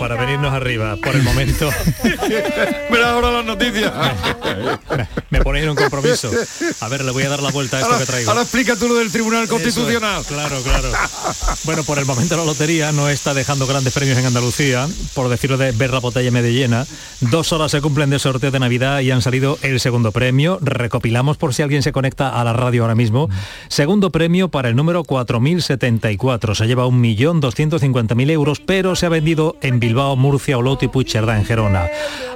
para venirnos arriba por el momento. Mira ahora las noticias. me ponéis en un compromiso. A ver, le voy a dar la vuelta a esto ahora, que traigo. Ahora explica tú lo del Tribunal Constitucional. Es, claro, claro. bueno, por el momento la lotería no está dejando grandes premios en Andalucía, por decirlo de ver la botella medio llena. Dos horas se cumplen de sorteo de Navidad y han salido el segundo premio. Recopilamos por si alguien se conecta a la radio ahora mismo. Segundo premio para el número 4074. Se lleva 1.250.000 euros, pero se ha vendido en Bilbao, Murcia, Oloto y Puigcerdá en Gerona.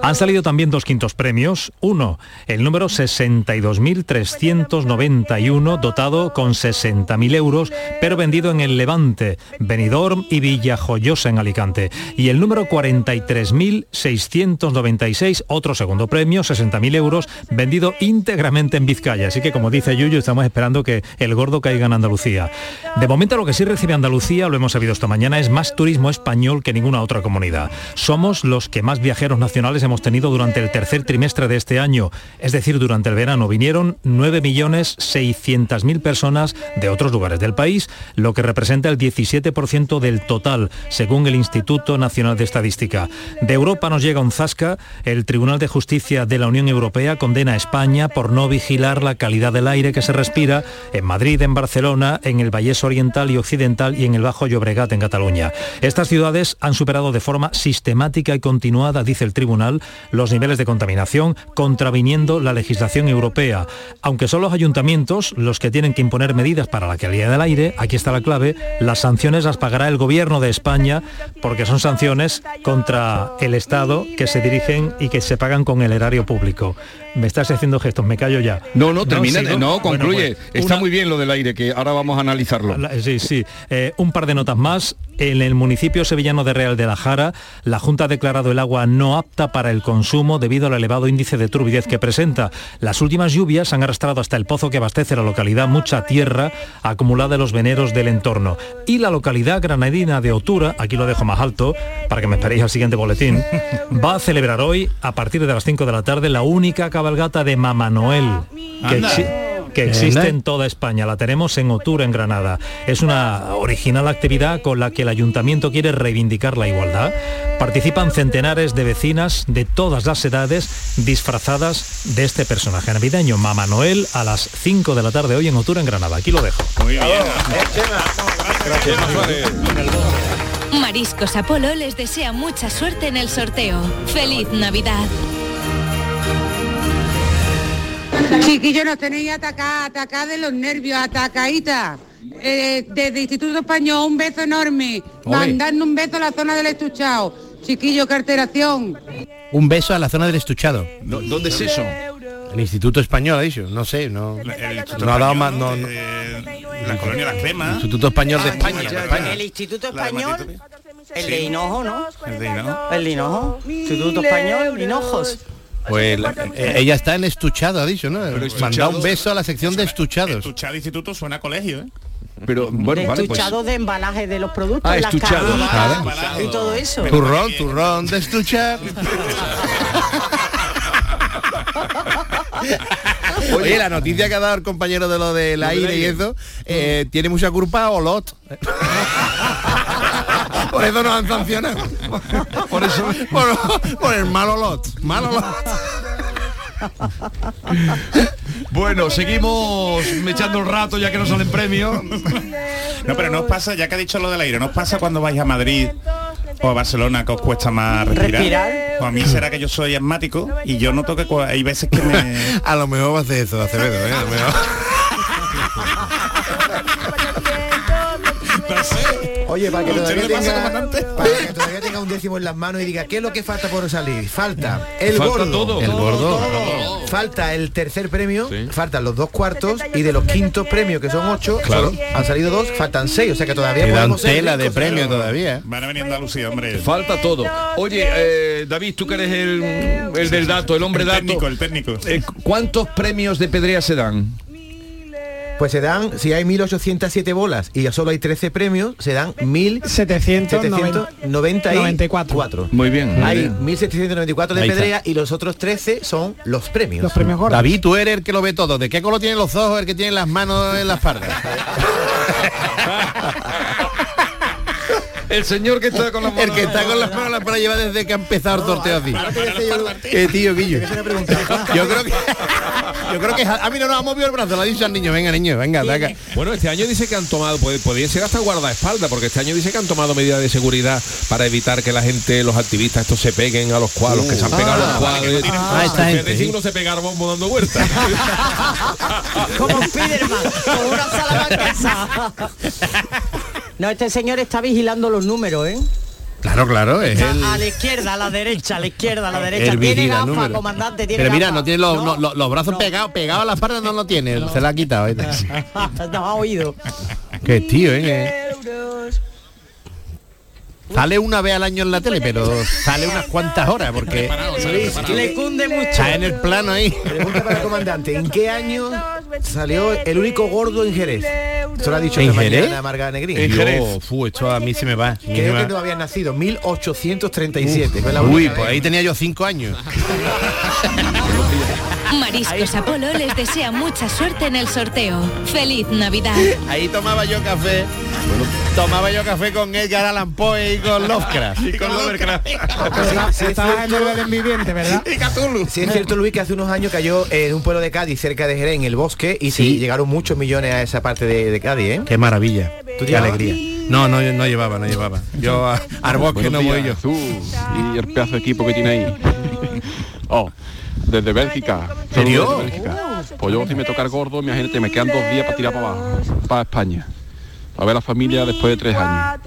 Han salido también dos quintos premios. Uno, el número 62.391, dotado con 60.000 euros, pero vendido en el Levante, Benidorm y Villajoyosa en Alicante. Y el número 43.696, otro segundo premio, 60.000 euros, vendido íntegramente en Vizcaya. Así que como dice Yuyu, estamos esperando que el gordo caiga en Andalucía. De momento lo que sí recibe Andalucía, lo hemos sabido esta mañana, es más turismo español que ninguna otra comunidad. Somos los que más viajeros nacionales hemos tenido durante el tercer trimestre de este año, es decir, durante el verano vinieron 9.600.000 personas de otros lugares del país, lo que representa el 17% del total, según el Instituto Nacional de Estadística. De Europa nos llega un zasca, el Tribunal de Justicia de la Unión Europea condena a España por no vigilar la calidad del aire que se respira en Madrid, en Barcelona, en el Vallés Oriental y Occidental y en el Bajo Llobregat en Cataluña. Estas ciudades han superado de forma sistemática y continuada, dice el tribunal, los niveles de contaminación, contraviniendo la legislación europea. Aunque son los ayuntamientos los que tienen que imponer medidas para la calidad del aire, aquí está la clave, las sanciones las pagará el gobierno de España porque son sanciones contra el Estado que se dirigen y que se pagan con el erario público. Me estás haciendo gestos, me callo ya. No, no, termina, no, no concluye. Bueno, pues, Está una... muy bien lo del aire, que ahora vamos a analizarlo. Sí, sí. Eh, un par de notas más. En el municipio sevillano de Real de la Jara, la Junta ha declarado el agua no apta para el consumo debido al elevado índice de turbidez que presenta. Las últimas lluvias han arrastrado hasta el pozo que abastece la localidad mucha tierra acumulada en los veneros del entorno. Y la localidad granadina de Otura, aquí lo dejo más alto, para que me esperéis al siguiente boletín, va a celebrar hoy, a partir de las 5 de la tarde, la única cabalgata de Mamá Noel. Que que existe en toda España. La tenemos en Otura, en Granada. Es una original actividad con la que el ayuntamiento quiere reivindicar la igualdad. Participan centenares de vecinas de todas las edades disfrazadas de este personaje navideño, Mamá Noel, a las 5 de la tarde hoy en Otura, en Granada. Aquí lo dejo. Muy bien. Mariscos Apolo les desea mucha suerte en el sorteo. ¡Feliz Navidad! Chiquillo, nos tenéis atacada, atacada de los nervios, atacadita. Eh, desde Instituto Español, un beso enorme. Mandando un beso a la zona del estuchado. Chiquillo, qué alteración. Un beso a la zona del estuchado. ¿Dónde es eso? El Instituto Español ha dicho, no sé, no, no ha dado más, no, no. la colonia Las Cremas. Instituto Español de España. ya, de España. El Instituto Español, el de Hinojo, ¿no? El de Hinojo. El de Hinojo. Instituto Español, Hinojos. Pues la- eh, ella está en estuchado, ha dicho, ¿no? Pero Manda estuchado- un beso a la sección de estuchados. Estuchado instituto suena a colegio, ¿eh? Pero bueno, de vale, pues. estuchado de embalaje de los productos, Ah, las estuchado, claro. y todo eso. Turrón, turrón de estuchar. Oye, la noticia que ha dado el compañero de lo del aire y eso, eh, tiene mucha culpa Olot. Por eso nos han sancionado. Por eso, por, por el mal Olot. Mal Olot. Bueno, seguimos echando el rato ya que no salen premios. No, pero no os pasa, ya que ha dicho lo del aire, ¿no os pasa cuando vais a Madrid o a Barcelona que os cuesta más respirar? Respirar. O a mí será que yo soy asmático y yo noto que hay veces que me... A lo mejor va a hacer eso, Acevedo, ¿eh? A lo mejor. Oye, para que, ¿A usted todavía tenga, comandante? para que todavía tenga un décimo en las manos y diga, ¿qué es lo que falta por salir? Falta el Falta gordo. todo. El gordo. Falta el tercer premio, Sí. faltan los dos cuartos y de los quintos premios, que son ocho, Claro. solo han salido dos, faltan seis, o sea que todavía Quedan tela de ricos, premio todavía. Van a venir Andalucía, hombre. Falta todo. Oye, eh, David, tú que eres el, el del dato, el hombre El dato. técnico, el técnico. Eh, ¿Cuántos premios de pedrea se dan? Pues se dan, si hay 1807 bolas y ya solo hay 13 premios, se dan 1794. Muy bien. muy Hay bien. 1794 de pedrea y los otros 13 son los premios. Los premios gordos. David, tú eres el que lo ve todo. ¿De qué color tienen los ojos el que tiene las manos en la espalda? El señor que está con las manos El que está con las manos la para lleva desde que ha empezado el sorteo así. Qué tío, Guillo. Yo creo que yo creo que a mí no nos ha movido el brazo, le ha dicho al niño, venga niño, venga, ataca. Bueno, este año dice que han tomado, puede- podría ser hasta guardaespaldas, porque este año dice que han tomado medidas de seguridad para evitar que la gente, los activistas, estos se peguen a los cuadros, que se han pegado a los Ah, cuadros. Ah, esta gente, uno se pega bombo dando vueltas. Como Spiderman, con una salamanquesa. No, este señor está vigilando los números, ¿eh? Claro, claro, es el, A la izquierda, a la derecha, a la izquierda, a la derecha. el Tiene número. comandante, tiene Pero mira, no tiene los, no, los- los brazos pegados, pegados a la espalda no lo tiene, se la ha quitado. ¿eh? no ha oído. Qué tío, ¿eh? Sale una vez al año en la tele, pero sale unas cuantas horas porque Le cunde mucho. está en el plano ahí. Pregunta para el comandante, ¿en qué año salió el único gordo en Jerez? Esto lo ha dicho ¿En esta Jerez? mañana Marga Negrín. En Jerez. fu, esto a mí se me va. Creo que no habías nacido, 1837. fue la Uy, pues ahí tenía yo cinco años. Mariscos Apolo les desea mucha suerte en el sorteo. ¡Feliz Navidad! Ahí tomaba yo café. Tomaba yo café con Edgar Allan Poe y con Lovecraft. y con Lovecraft. Cierto- viviente, ¿verdad? y Cthulhu. Es cierto, Luis, que hace unos años cayó en un pueblo de Cádiz, cerca de Jerez, en el bosque, y sí, llegaron muchos millones a esa parte de, de Cádiz, ¿eh? Qué maravilla. ¿Tú Qué alegría. No, no, no llevaba, no llevaba. Yo a- al bosque no voy yo. y el pedazo de equipo que tiene ahí. oh, desde Bélgica. ¿En serio? Saludos desde Bélgica. Pues yo si me toca el gordo, imagínate, me quedan dos días para tirar para abajo, para España. A ver a la familia después de tres años.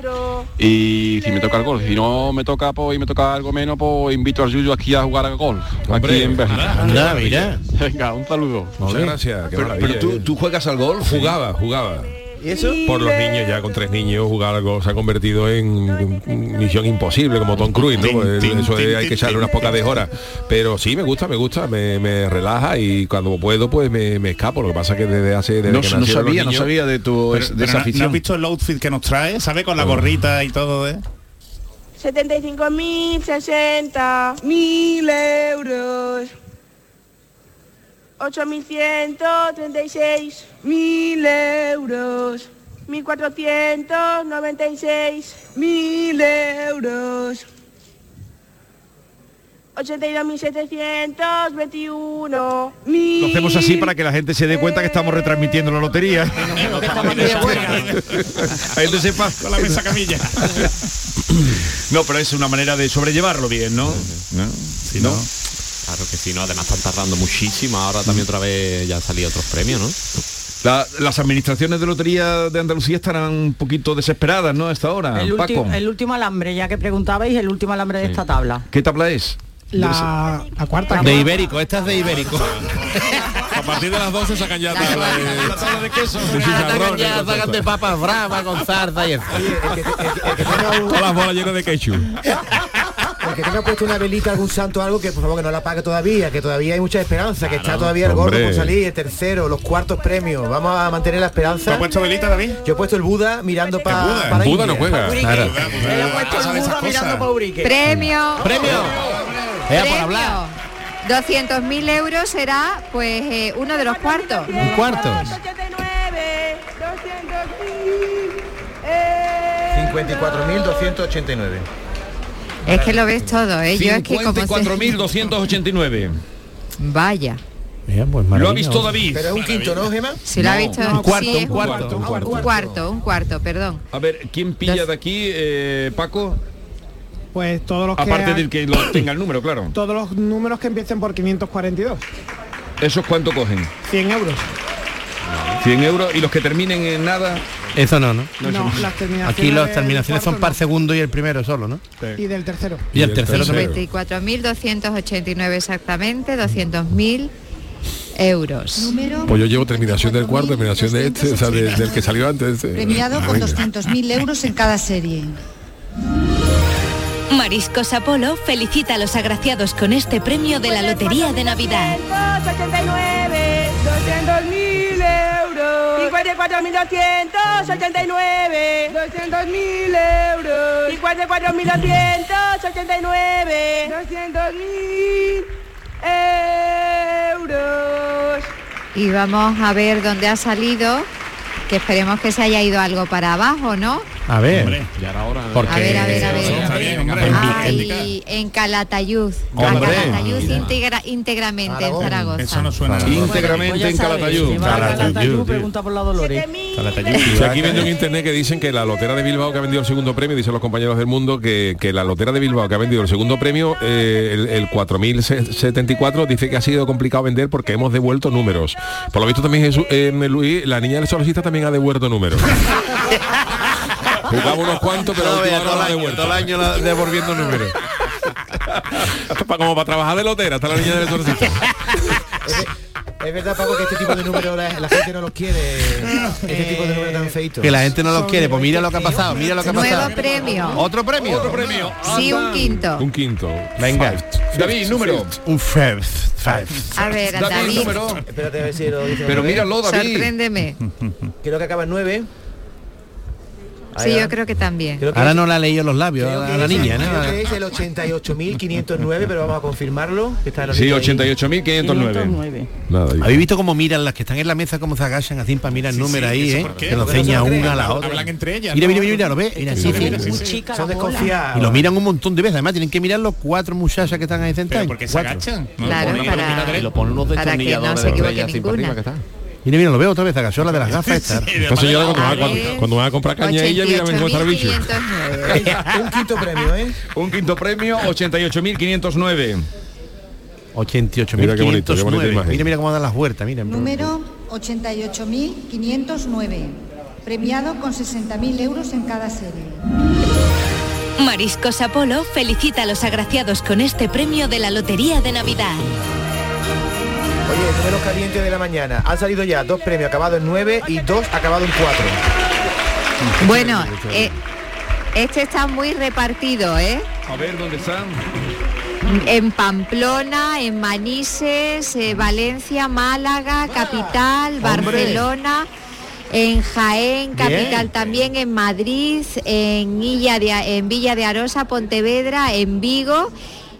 Y si me toca el golf, si no me toca pues, y me toca algo menos, pues invito al Yuyu aquí a jugar al golf, Hombre, aquí en Bélgica. Anda, mira. Venga, un saludo. Muchas gracias. qué Pero, pero tú, ¿eh? tú juegas al golf. jugaba, jugaba. ¿Y eso? Por los niños, ya con tres niños, jugar algo se ha convertido en misión imposible, como Tom Cruise, ¿no? Eso hay que echarle unas pocas de horas. Pero sí, me gusta, me gusta, me, me relaja y cuando puedo, pues me, me escapo. Lo que pasa es que desde hace... Desde No, que sabía, no sabía de tu Pero- de pero esa no- ¿No afición. has visto el outfit que nos trae? ¿Sabe? Con la gorrita y todo, ¿eh? 75.060 mil euros. 8.136 mil euros. 1.496 mil euros. 82.721 mil. Lo hacemos así para que la gente se dé cuenta que estamos retransmitiendo la lotería. la gente sepa. Con la mesa camilla. No, pero es una manera de sobrellevarlo bien, ¿no? ¿No? Si no, claro que sí, no, además están tardando muchísimo, ahora también otra vez ya han salido otros premios, ¿no? La- las administraciones de lotería de Andalucía estarán un poquito desesperadas, ¿no? A esta hora, El, Paco. ulti- el último alambre, ya que preguntabais, el último alambre de esta tabla. ¿Qué tabla es? La, la cuarta. De ibérico, esta es de ibérico. A partir de las 12 sacan ya tabla de, de queso. de chicharrón, Ya sacan de papas bravas con zarza y. Todas las bolas llenas de ketchup. El que tenga puesto una velita, algún santo, algo que por favor que no la apague todavía, que todavía hay mucha esperanza, que está todavía el gordo por salir, el tercero, los cuartos premios. Vamos a mantener la ¿Te esperanza. has puesto velita, David? Yo he puesto el Buda mirando pa- Buda? para Buda India. no juega. Claro. Ha puesto el burro mirando para Urique. Premio. Premio. Ea, por hablar. 200.000 euros será pues eh, uno de los cuartos. Un cuarto. 289, 200.000 eh, 54.289. Es que lo ves todo, ¿eh? Yo es que como se... 54.289. Vaya. Lo ha visto David. Pero es un quinto, ¿no, Gema? Si lo ha visto... un cuarto, sí, un cuarto, un un cuarto. Un cuarto, un cuarto, perdón. A ver, ¿quién pilla Dos. de aquí, eh, Paco? Pues todos los que Aparte ha- del que lo tenga el número, claro. todos los números que empiecen por 542. ¿Esos cuánto cogen? 100 euros. 100 euros y los que terminen en nada. Eso no, ¿no? No, las terminaciones Aquí las terminaciones son el segundo y el primero solo, ¿no? Y del tercero. Y el tercero también. 54.289 exactamente, 200.000 euros. Pues yo llevo terminación del cuarto, terminación de este, o sea, de- del que salió antes. eh. Premiado con Venga. 200.000 euros en cada serie. Mariscos Apolo felicita a los agraciados con este premio de la Lotería de Navidad. 289, 200.000 euros. 54.289, 200.000 euros. 54.289, 200.000 euros. Y vamos a ver dónde ha salido, que esperemos que se haya ido algo para abajo, ¿no? A ver. Hombre, ya era hora. Porque- A ver, a ver, a ver. Está bien, hombre. Ay, en Calatayud. A Hombre. Calatayud integra- íntegramente en Zaragoza. Eso no suena. Íntegramente en Calatayud. Calatayud, pregunta por la Dolores. Sí, aquí viendo en internet que dicen que la lotera de Bilbao que ha vendido el segundo premio, dicen los compañeros del mundo, que, que la lotera de Bilbao que ha vendido el segundo premio, eh, el, el 4074, dice que ha sido complicado vender porque hemos devuelto números. Por lo visto también Jesús, eh, Luis, la niña del exorcista también ha devuelto números. Jugaba unos cuantos, pero No, vea, todo el año, devuelto. todo el año la- devolviendo números. Como para trabajar de lotera, está la niña del exorcista. Es verdad, Paco, que este tipo de números la, la gente no los quiere. Este tipo de números tan feitos. Que la gente no los quiere, pues mira lo que ha pasado, mira lo que ha Nuevo pasado. premio. ¿Otro premio? Otro premio. Sí, un quinto. Un quinto. Venga. David, número. Un five. five. A ver, David, David, número. Espérate a ver si lo dice. Pero míralo, David. sorpréndeme. Creo que acaba en 9. Sí, yo creo que también. Creo que Ahora es- no la ha leído los labios creo a que la es- niña, Creo que ¿no? es el 88.509, pero vamos a confirmarlo. Que está en Sí, lista ahí. 88.509. Nada, ahí. ¿Habéis visto cómo miran las que están en la mesa, cómo se agachan así para mirar el número ahí, ¿eso eh? Que lo Porque no enseña una a la otra. Hablan entre ellas. Mira, ¿no? mira, mira, mira, lo ves. Mira, sí, Son desconfiados. Y lo miran un montón de veces. Además, tienen que mirar los cuatro muchachas que están ahí sentadas. ¿por qué se agachan? ¿No? Claro, para- Y lo ponen unos no destornilladores se de que está. Mira, mira, lo veo otra vez, agachó la de las gafas esta. Cuando va, A cuando, cuando va a comprar caña ella, mira cómo está el bicho. 88.509. Un quinto premio, ¿eh? Un quinto premio, 88.509. 88.509. Mira qué bonito, qué bonita imagen. Mira, mira cómo dan las vueltas, mira. Número 88.509. Premiado con 60.000 euros en cada serie. Mariscos Apolo felicita a los agraciados con este premio de la Lotería de Navidad. Oye, números calientes de la mañana. Han salido ya dos premios acabados en 9 y dos acabados en 4. Bueno, eh, este está muy repartido, ¿eh? A ver, ¿dónde están? En Pamplona, en Manises, eh, Valencia, Málaga, Capital, Barcelona, en Jaén, Capital también, en Madrid, en, Illa de, en Villa de Arosa, Pontevedra, en Vigo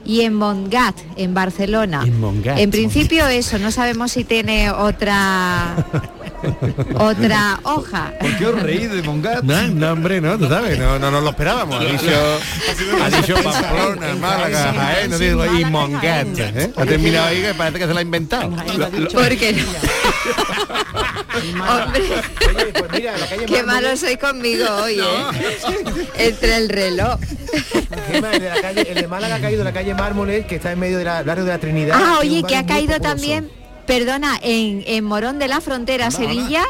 y en Montgat, en Barcelona. En Montgat. En principio eso, no sabemos si tiene otra otra hoja. ¿Por qué os reís de Mongat? No, no, hombre, no, tú sabes, no, no nos lo esperábamos. Ha dicho, ha dicho Pamplona, Málaga, Jaén, no digo, y Mongat. ¿eh? Ha terminado ahí que parece que se la ha inventado. Porque no. Hombre, Oye, pues mira, la calle qué malo soy conmigo hoy, ¿eh? Entre el reloj. El de, la calle, el de Málaga ha caído en la calle Mármoles, que está en medio del barrio de la Trinidad. Ah, oye, que ha caído también, perdona, en, en Morón de la Frontera, Sevilla,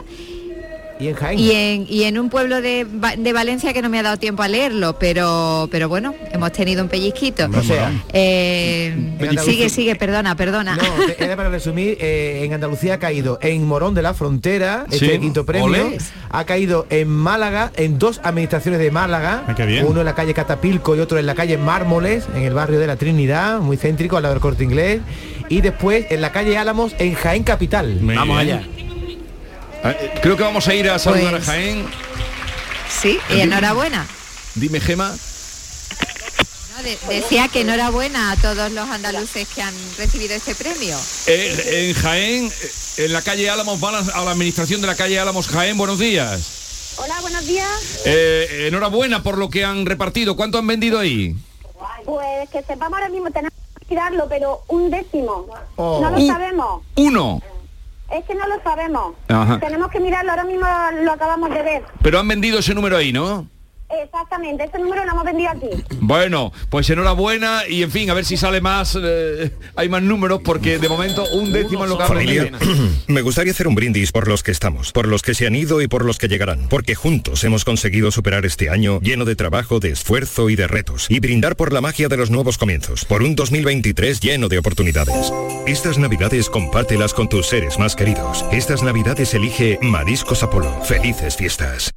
Y en Jaén. y en, y en un pueblo de, de Valencia que no me ha dado tiempo a leerlo, pero, pero bueno, hemos tenido un pellizquito. Sea, Eh, sigue, sigue, perdona, perdona. No, era para resumir, eh, en Andalucía ha caído en Morón de la Frontera, Sí. este quinto premio, Ole. ha caído en Málaga, en dos administraciones de Málaga, uno en la calle Catapilco y otro en la calle Mármoles, en el barrio de la Trinidad, muy céntrico, al lado del corte inglés, y después en la calle Álamos, en Jaén Capital. Muy Vamos bien. allá. Creo que vamos a ir a saludar Pues- a Jaén. Sí, y enhorabuena. Dime, Gema. No, de- decía que enhorabuena a todos los andaluces que han recibido este premio. Eh, en Jaén, eh, en la calle Álamos, van a, a la administración de la calle Álamos Jaén, buenos días. Hola, buenos días. Eh, enhorabuena por lo que han repartido. ¿Cuánto han vendido ahí? Pues que sepamos ahora mismo, tenemos que tirarlo, pero un décimo. Oh. No lo sabemos. Uno. Es que no lo sabemos. Ajá. Tenemos que mirarlo, ahora mismo lo acabamos de ver. Pero han vendido ese número ahí, ¿no? Exactamente, ese número lo hemos vendido aquí. Bueno, pues enhorabuena y en fin, a ver si sale más, eh, hay más números porque de momento un décimo es lo que me gustaría hacer un brindis por los que estamos, por los que se han ido y por los que llegarán, porque juntos hemos conseguido superar este año lleno de trabajo, de esfuerzo y de retos, y brindar por la magia de los nuevos comienzos, por un 2023 lleno de oportunidades. Estas navidades compártelas con tus seres más queridos. Estas navidades elige Mariscos Apolo. Felices fiestas.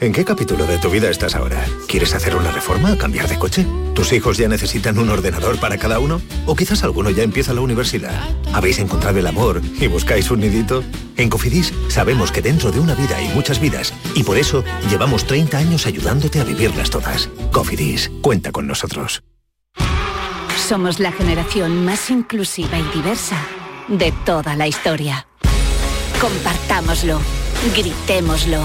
¿En qué capítulo de tu vida estás ahora? ¿Quieres hacer una reforma o cambiar de coche? ¿Tus hijos ya necesitan un ordenador para cada uno? ¿O quizás alguno ya empieza la universidad? ¿Habéis encontrado el amor y buscáis un nidito? En Cofidis sabemos que dentro de una vida hay muchas vidas y por eso llevamos 30 años ayudándote a vivirlas todas. Cofidis, cuenta con nosotros. Somos la generación más inclusiva y diversa de toda la historia. Compartámoslo, gritémoslo,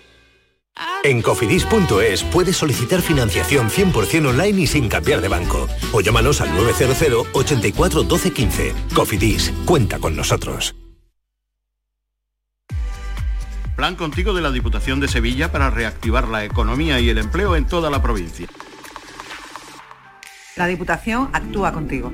En cofidis.es puedes solicitar financiación 100% online y sin cambiar de banco. O llámanos al 900 84 12 15. Cofidis, cuenta con nosotros. Plan contigo de la Diputación de Sevilla para reactivar la economía y el empleo en toda la provincia. La Diputación actúa contigo.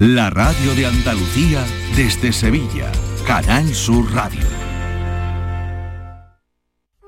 La radio de Andalucía desde Sevilla. Canal Sur Radio.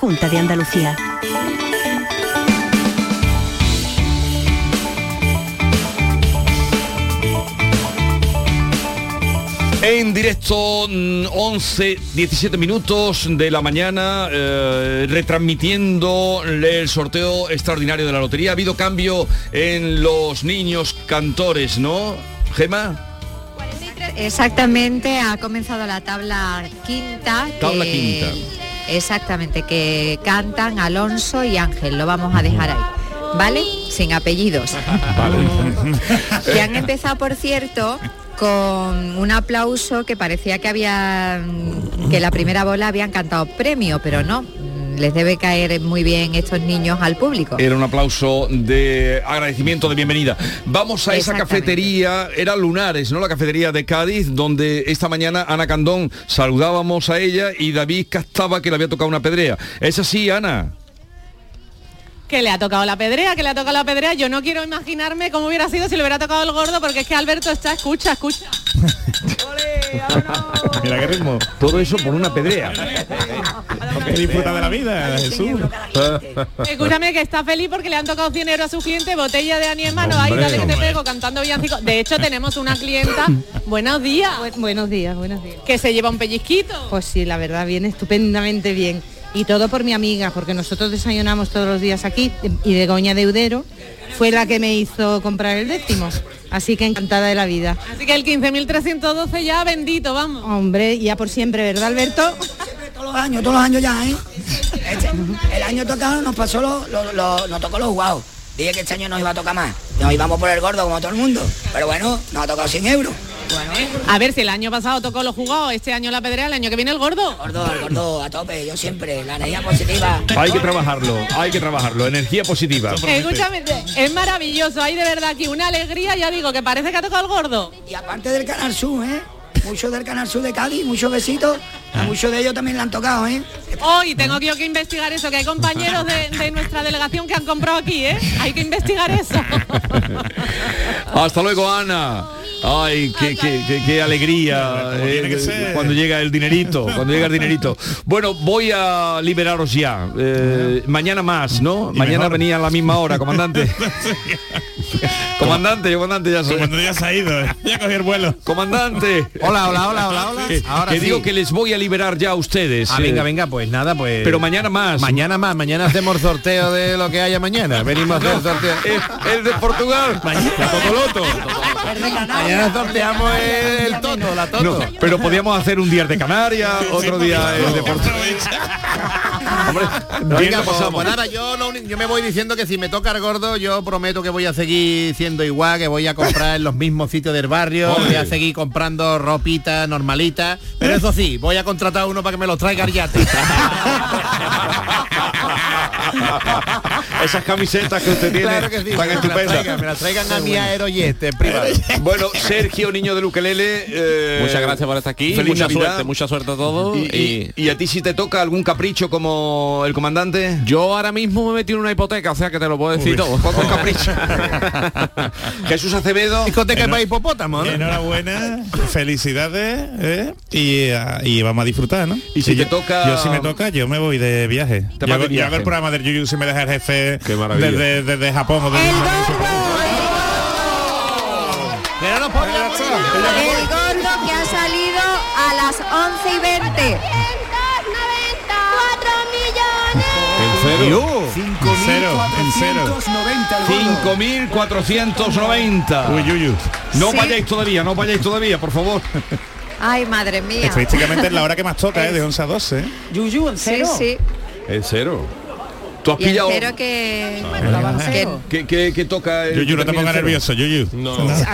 Junta de Andalucía. En directo, mm, 11, 17 minutos de la mañana, eh, retransmitiendo el sorteo extraordinario de la lotería. Ha habido cambio en los niños cantores, ¿no? Gema. Exactamente, ha comenzado la tabla quinta. Tabla que- quinta. Exactamente, que cantan Alonso y Ángel, lo vamos a dejar ahí. ¿Vale? Sin apellidos. que han empezado, por cierto, con un aplauso que parecía que había que la primera bola habían cantado premio, pero no. Les debe caer muy bien estos niños al público. Era un aplauso de agradecimiento de bienvenida. Vamos a esa cafetería, era Lunares, ¿no? La cafetería de Cádiz, donde esta mañana Ana Candón saludábamos a ella y David captaba que le había tocado una pedrea. ¿Es así, Ana? Que le ha tocado la pedrea, que le ha tocado la pedrea. Yo no quiero imaginarme cómo hubiera sido si le hubiera tocado el gordo, porque es que Alberto está, escucha, escucha. Mira qué ritmo. Todo eso por una pedrea. Que disfruta de la vida, Jesús. Escúchame que está feliz porque le han tocado 100 euros a su cliente, botella de Ani en mano, ahí dale que te pego cantando villancico. De hecho tenemos una clienta, buenos días. buenos días, buenos días. Que se lleva un pellizquito. Pues sí, la verdad, viene estupendamente bien. Y todo por mi amiga, porque nosotros desayunamos todos los días aquí y de Goña Deudero fue la que me hizo comprar el décimo. Así que encantada de la vida. Así que el 15.312 ya bendito, vamos. Hombre, ya por siempre, ¿verdad, Alberto? Todos los años, todos los años ya, ¿eh? Este- el año tocado nos pasó lo, lo- lo- nos tocó los jugados. Dije que este año nos iba a tocar más. Nos íbamos por el gordo como todo el mundo. Pero bueno, nos ha tocado 100 euros. Bueno, A ver si el año pasado tocó los jugados, este año la pedrea, el año que viene el gordo. gordo, el gordo a tope, yo siempre, la energía positiva. Hay que trabajarlo, hay que trabajarlo. Energía positiva. Escúchame, es maravilloso, hay de verdad aquí una alegría, ya digo, que parece que ha tocado el gordo. Y aparte del Canal Sur, ¿eh? Muchos del Canal Sur de Cádiz, muchos besitos. A muchos de ellos también le han tocado, ¿eh? Hoy tengo que yo que investigar eso, que hay compañeros de, de nuestra delegación que han comprado aquí, ¿eh? Hay que investigar eso. Hasta luego, Ana. Ay, qué, qué- qué- qué alegría eh, cuando llega el dinerito, cuando llega el dinerito. Bueno, voy a liberaros ya. Eh, mañana más, ¿no? Mañana venía a la misma hora, comandante. comandante, comandante ya se Comandante ya se ha ido, ¿eh? ya cogió el vuelo. Comandante. Hola, hola, hola, hola, hola. Que, Ahora que sí. digo que les voy a liberar ya a ustedes. Ah, eh. venga, venga, pues nada, pues. Pero mañana más. Mañana más, mañana hacemos sorteo de lo que haya mañana. Venimos a hacer sorteo. El, el de Portugal. La Totoloto. Mañana sorteamos el, el toto, la toto. No, pero podíamos hacer un día de Canarias, otro día el de Portugal. Hombre, Venga, pues, pues nada, yo, lo yo me voy diciendo que si me toca el gordo, yo prometo que voy a seguir siendo igual, que voy a comprar en los mismos sitios del barrio, voy a seguir comprando ropita normalita, pero eso sí, voy a contratar a uno para que me los traiga al yate. Esas camisetas que usted tiene Claro que sí, tan me las estupendas. traigan, me las traigan a mi aeroyeste en privado. Bueno, Sergio Niño de Luquelele. eh, Muchas gracias por estar aquí. Feliz mucha Navidad. suerte, mucha suerte a todos. Y, Y, y- y a ti si te toca algún capricho como el comandante? yo ahora mismo me metí en una hipoteca, o sea que te lo puedo decir Uy, todo. poco capricho. Jesús Acevedo. Discoteca para hipopótamo, ¿no? Enhorabuena, felicidades ¿eh? y, ah, y vamos a disfrutar, ¿no? Y si te yo, toca- Yo si me toca, yo me voy de viaje. Te Yo, hago- yo viaje. hago el programa del Yuyu si me deja el jefe Qué maravilla. desde, desde Japón o desde podíamos ir. El gordo que ha salido a las 11 y 20. 4 millones. En cero. En cero, en cero. 5.490. Uy, Yuyu. No Sí. vayáis todavía, no vayáis todavía, por favor. Ay, madre mía. Estadísticamente es la hora que más toca, ¿eh? de 11 a 12. ¿eh? Yuyu, ¿en Sí, serio? sí. En cero. ¿Tú has Y pillado? cero que... ¿Qué, que- qué- qué toca el Yuyu, no te pongas en cero? nervioso, Yuyu.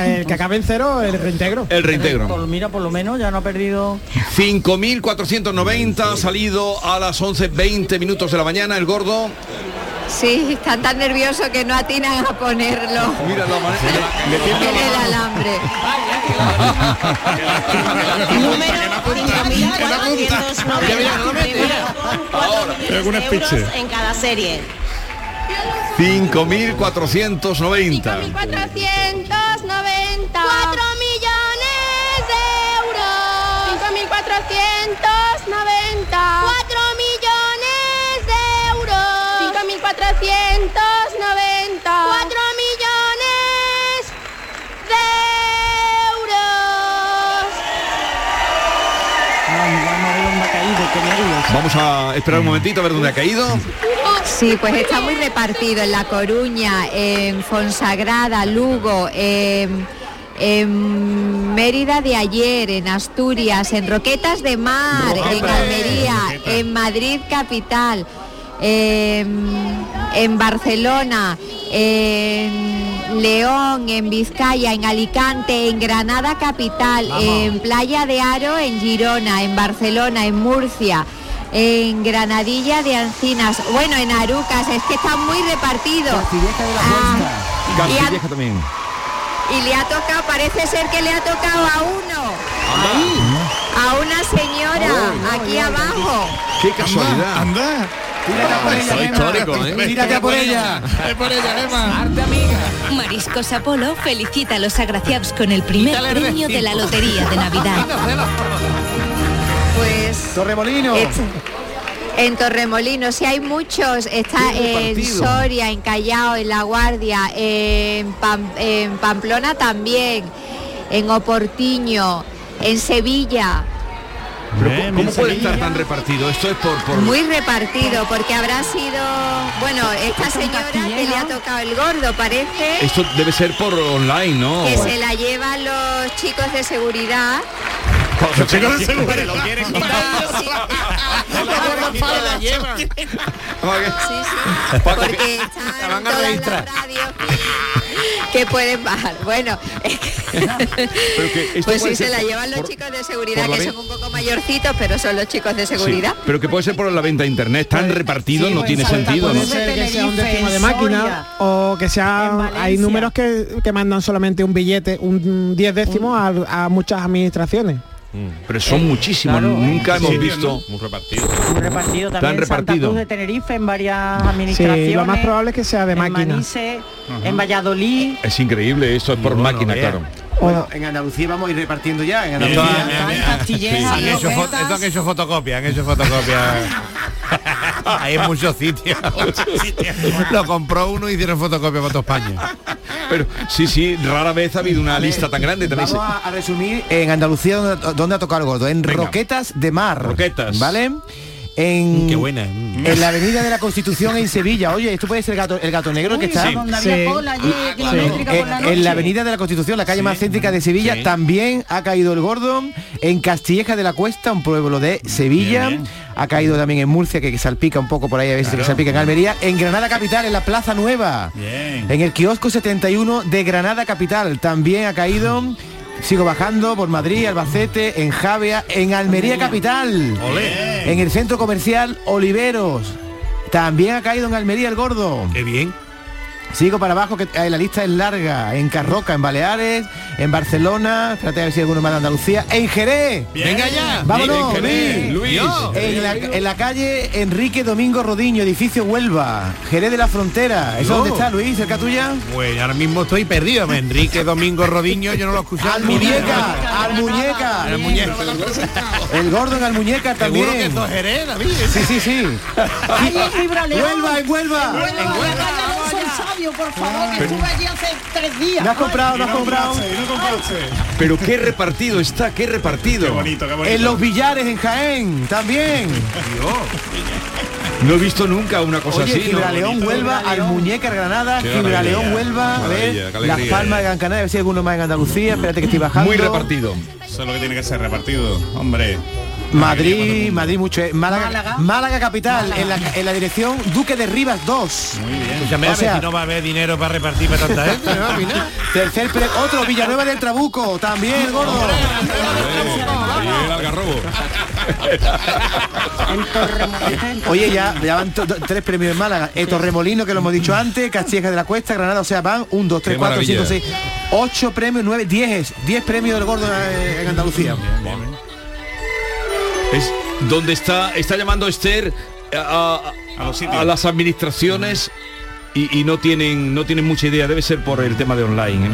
El que acabe en cero, el reintegro. El reintegro. Por, mira, por lo menos ya no ha perdido. 5.490 ha salido a las 11.20 minutos de la mañana el gordo. Sí, están tan nerviosos que no atinan a ponerlo Mira la manera. en el alambre. Número 5.490 Alguna euros speech. en cada serie. 5.490. 490. Vamos, a ver dónde ha caído, qué nervios. Vamos a esperar un momentito a ver dónde ha caído. Sí, pues está muy repartido en La Coruña, en Fonsagrada, Lugo, en, en Mérida de ayer, en Asturias, en Roquetas de Mar, en Almería, en Madrid capital, en, en Barcelona, en León, en Vizcaya, en Alicante, en Granada capital, en Playa de Aro, en Girona, en Barcelona, en Murcia en Granadilla de Ancinas, bueno, en Arucas, es que está muy repartido. Ah, y, a- también. y le ha tocado, parece ser que le ha tocado a uno, a una señora, aquí abajo. Qué casualidad. Anda. Histórico, ¿eh? Tírate a por ella. Es por ella, Emma. Arte amiga. Mariscos Apolo felicita a los agraciados con el primer premio de la Lotería de Navidad. Pues Torremolino. en Torremolinos, si hay muchos, está en. Soria, en Callao, en La Guardia, en, Pam- en Pamplona también, en Oportiño, en Sevilla. Pero Eh, ¿cómo- mira ¿Cómo puede estar tan repartido? Esto es por... por... Muy repartido, porque habrá sido, bueno, esta señora que le ha tocado el gordo, parece Esto debe ser por online, ¿no? que se la llevan los chicos de seguridad. Los chicos de seguridad. La llevan. Sí, sí, porque están van a todas las radios que, que pueden bajar. Bueno, es que- pues sí, se la llevan los por- chicos de seguridad, que son un poco mayorcitos, pero son los chicos de Sí, seguridad. pero que puede ser por la venta de internet, tan repartido no tiene sentido, ¿no? Puede ser que sea un décimo de máquina o que sea hay números que, que mandan solamente un billete, un 10 décimos a, a muchas administraciones. Pero son muchísimos, claro, nunca hemos sí, visto. Muy repartido. Muy repartido también en Santa repartido. Cruz de Tenerife en varias administraciones. Sí, lo más probable es que sea de en máquina. En Valladolid. Es increíble, esto es por máquina, claro. Bueno, en Andalucía vamos a ir repartiendo ya. En Bien, Andalucía. bien, bien, bien. Han hecho fo- esto han hecho fotocopia, han hecho fotocopia. Hay en muchos sitios. Lo compró uno y hicieron fotocopia para toda España. Pero sí, sí, rara vez ha habido una lista tan grande. También Vamos a, a resumir en Andalucía donde, donde ha tocado el gordo. En Roquetas de Mar. Roquetas. ¿Vale? En, Qué buena. En la Avenida de la Constitución en Sevilla. Oye, esto puede ser el gato, el gato negro que está. donde había cola allí, kilométrica por la En, en la. Avenida de la Constitución, la calle más céntrica de Sevilla, también ha caído el gordo. En Castilleja de la Cuesta, un pueblo de Sevilla. Ha caído también en Murcia, que, que salpica un poco por ahí, a veces que salpica en Almería. En Granada Capital, en la Plaza Nueva. En el kiosco 71 de Granada Capital también ha caído. Sigo bajando por Madrid, Albacete, en Javea, en Almería Capital. En el centro comercial Oliveros. También ha caído en Almería el gordo. Qué bien. Sigo para abajo, que eh, la lista es larga. En Carroca, en Baleares, en Barcelona, espérate a ver si hay alguno más de Andalucía. En Jerez. Venga ya. Vámonos, En Jerez, Luis. Luis. En la, en la calle Enrique Domingo Rodiño, edificio Huelva, Jerez de la Frontera. ¿Eso dónde está, Luis? ¿Cerca tuya? Pues ahora mismo estoy perdido. Enrique Domingo Rodiño, yo no lo he escuchado. Al muñeca, al muñeca. Al muñeca. El gordo en Almuñeca también. Seguro que es Jerez, David. Sí, sí, sí. En Gibraleón. Huelva, en Huelva. Huelva, soy sabio, por favor, que estuve allí hace tres días. ¿Me has comprado? ¿Me has comprado? Pero qué repartido está, qué repartido. En los billares en Jaén, también. No he visto nunca una cosa Oye, así. ¿no? Gibraleón, Huelva, Almuñeca, Granada, Qué Gibraleón. Huelva, a ver, qué Las Palmas de Gran Canaria, a ver si hay alguno más en Andalucía, espérate que estoy bajando. Muy repartido. Eso es lo que tiene que ser repartido, hombre. Madrid, Madrid mucho, eh. Málaga, Málaga. Málaga, capital, En, la, en la dirección Duque de Rivas 2. Muy bien. Escúchame, O a ver sea- si no va a haber dinero para repartir para tanta gente. Tercer pre- otro, Villanueva del Trabuco, también, gordo. el. Oye, ya, ya van tres premios en Málaga. Eh, Torremolino, que lo hemos dicho antes, Castilleja de la Cuesta, Granada, o sea, van un, dos, tres, Qué cuatro, cinco, maravilla. seis, ocho premios, nueve, diez, diez premios del gordo eh, en Andalucía. Es donde está, está llamando Esther a, a- las administraciones y, y no tienen no tienen mucha idea, debe ser por el tema de online, ¿eh?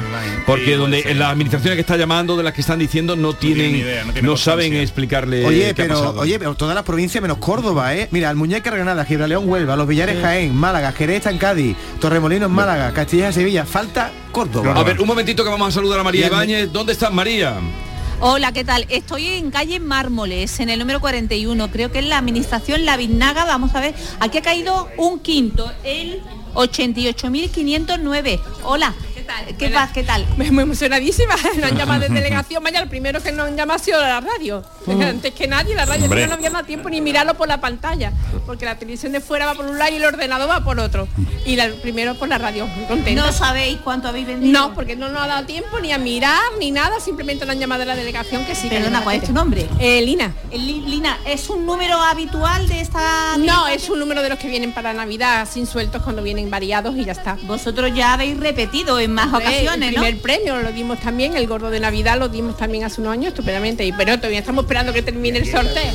porque Sí, donde ser. las administraciones que está llamando, de las que están diciendo, no tienen, tienen ni idea, no saben explicarle Oye, pero oye, pero todas las provincias menos Córdoba, ¿eh? Mira, Almuñeca, Granada, Gibraleón, Huelva, Los Villares, Jaén, Málaga, Jerez está en Cádiz, Torremolinos, Málaga, Castilla, Sevilla, falta Córdoba. A ver, un momentito que vamos a saludar a María Ibáñez. ¿Dónde estás, María? Hola, ¿qué tal? Estoy en calle Mármoles, en el número 41. Creo que es la administración La Vinaga. Vamos a ver, aquí ha caído un quinto, el 88.509. Hola, ¿qué tal? ¿Qué pasa? ¿Qué tal? Muy emocionadísima, nos han llamado de delegación, vaya, el primero que nos han llamado ha sido la radio. Mm. Antes que nadie, la radio, no había dado tiempo ni mirarlo por la pantalla, porque la televisión de fuera va por un lado y el ordenador va por otro. Y la, primero por la radio, muy contenta. ¿No sabéis cuánto habéis vendido? No, porque no nos ha dado tiempo ni a mirar ni nada, simplemente nos han llamado de la delegación que sí. Perdona, ¿cuál es tu nombre? Eh, Lina. El Li- Lina, ¿es un número habitual de esta... No, es un número de los que vienen para Navidad, sin sueltos cuando vienen variados y ya está. Vosotros ya habéis repetido en más ocasiones, el ¿no? primer premio lo dimos también, el gordo de Navidad lo dimos también hace unos años estupendamente, y pero todavía estamos esperando que termine el sorteo.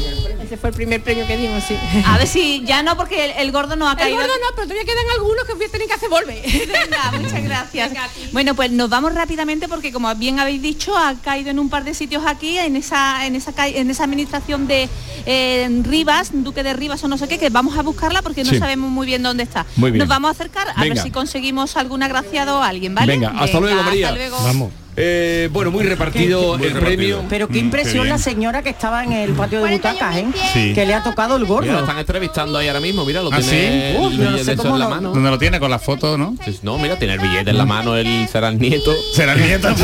Ese fue el primer premio que dimos, sí. A ver si ya no, porque el, el gordo no ha El caído. gordo no, pero todavía quedan algunos que voy a tener que hacer volver. Venga, muchas gracias. Bueno, pues nos vamos rápidamente porque como bien habéis dicho, ha caído en un par de sitios aquí, en esa, en esa, en esa administración de eh, Rivas, Duque de Rivas o no sé qué, que vamos a buscarla porque no Sí. sabemos muy bien dónde está. Muy bien. Nos vamos a acercar a ver si conseguimos algún agraciado o alguien, ¿vale? Venga, hasta luego, María. Hasta luego. Vamos. Eh, bueno, muy repartido el premio. Pero qué Mm, impresión qué la señora que estaba en el patio de butacas, ¿eh? Sí. Que le ha tocado el Mira, lo están entrevistando ahí ahora mismo, mira, lo ¿Ah, tiene sí? el no sé eso cómo en la lo- mano. ¿Dónde lo tiene? Con la foto, ¿no? Sí, No, mira, tiene el billete en la mano, él será el nieto. Será el nieto. sí.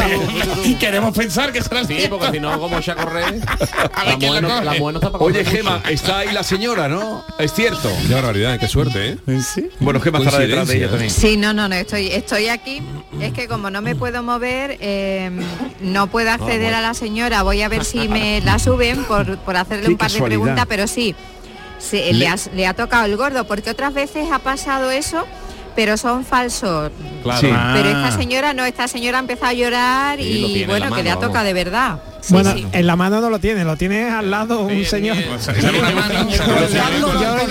Y queremos pensar que será el Sí, nieto. porque si no, como echa a correr, A la mujer no, coge. la mujer no está para Oye, Gema, mucho. está ahí la señora, ¿no? Es cierto. Qué barbaridad, qué suerte, ¿eh? Bueno, Gema estará detrás de ella también. Sí, no, no, no, estoy, estoy aquí. Es que como no me puedo mover, eh, no puedo acceder bueno. a la señora. Voy a ver si me la suben por, por hacerle Qué un par de preguntas, pero sí, sí, Le- le, ha, le ha tocado el gordo, porque otras veces ha pasado eso, pero son falsos. Claro. Sí. Pero Ah. esta señora no, esta señora ha empezado a llorar Sí, y en bueno, que le ha tocado vamos. de verdad. Bueno, en la mano no lo tiene, lo tiene al lado un señor. Yo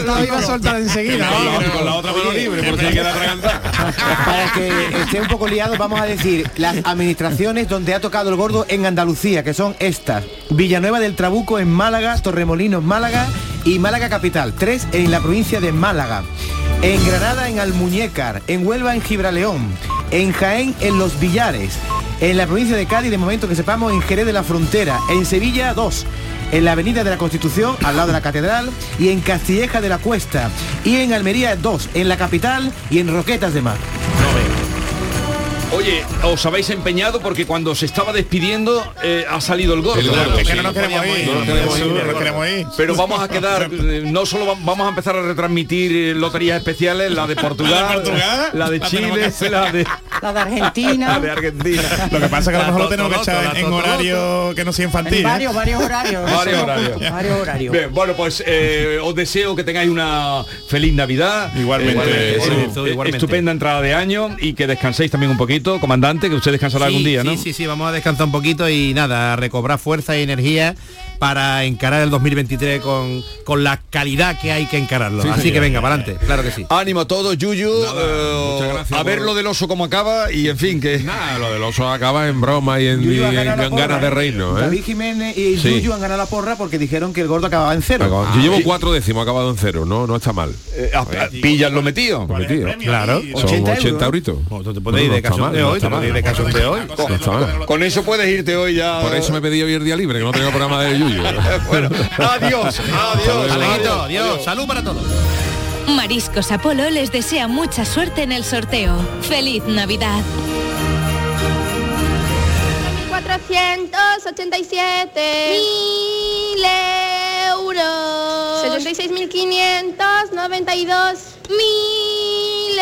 lo iba a soltar enseguida. Con la otra mano libre, por si hay que dar Para que esté un poco liado, vamos a decir las administraciones donde ha tocado el gordo en Andalucía, que son estas. Villanueva del Trabuco en Málaga, Torremolinos Málaga y Málaga Capital. Tres en la provincia de Málaga. En Granada en Almuñécar, en Huelva en Gibraleón, en Jaén en Los Villares, en la provincia de Cádiz, de momento que sepamos, en Jerez de la Frontera, en Sevilla 2, en la Avenida de la Constitución, al lado de la Catedral, y en Castilleja de la Cuesta, y en Almería 2, en la capital y en Roquetas de Mar. Oye, os habéis empeñado porque cuando se estaba despidiendo eh, ha salido el gordo. El gordo, Es que sí. no nos queremos ir. No nos queremos ir, No nos queremos ir. Pero vamos a quedar, eh, no solo va- vamos a empezar a retransmitir eh, loterías especiales, la de Portugal, ¿La de Portugal? la de La tenemos Chile, la de, La de Argentina. la de Argentina. Lo que pasa es que a lo mejor lo tenemos que echar en horario que no sea infantil. Varios, varios horarios. Varios horarios. Varios horarios. Bien, bueno, pues eh, os deseo que tengáis una feliz Navidad. Igualmente. Eh, Igualmente. eh, estupenda entrada de año y que descanséis también un poquito, comandante, que usted descansará algún día, ¿no? Sí, sí, sí, vamos a descansar un poquito y nada, a recobrar fuerza y energía para encarar el 2023 con, con la calidad que hay que encararlo. Sí, Así señor. que venga, para adelante, claro que sí. Ánimo a todos, Yuyu. eh, muchas gracias a ver por- lo del oso como acaba y en fin que. Nada, lo del oso acaba en broma y en, y ganas de ¿eh? reino, ¿eh? David Jiménez y Sí. Yuyu han ganado la porra porque dijeron que el gordo acababa en cero. Acaba- Yo llevo cuatro décimos, acabado en cero, no, no está mal. Eh, ah, pillas lo metido. Metido. Claro. Son 80 80, euros. euritos. Te puedes ir de cachondeo hoy. Con eso puedes irte hoy ya. Por eso me pedí hoy el día libre, que no tengo programa de Yuyu. bueno, adiós, adiós. Aleguito, adiós, salud para todos. Mariscos Apolo les desea mucha suerte en el sorteo. ¡Feliz Navidad! 487 mil euros 76.592 mil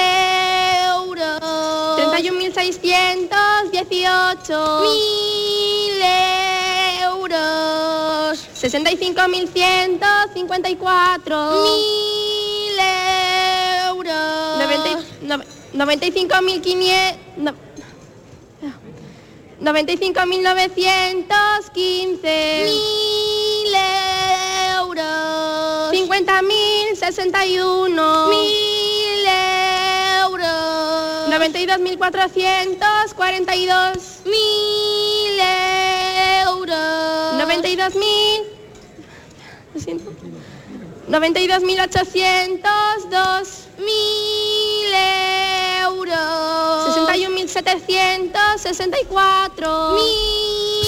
euros 31.618 mil 65.154 mil euros. 95.500 no- 95.915 mil euros. 50.061 mil euros 92.442 mil euros 92.000 lo siento. 92.802 mil euros 61.764 mil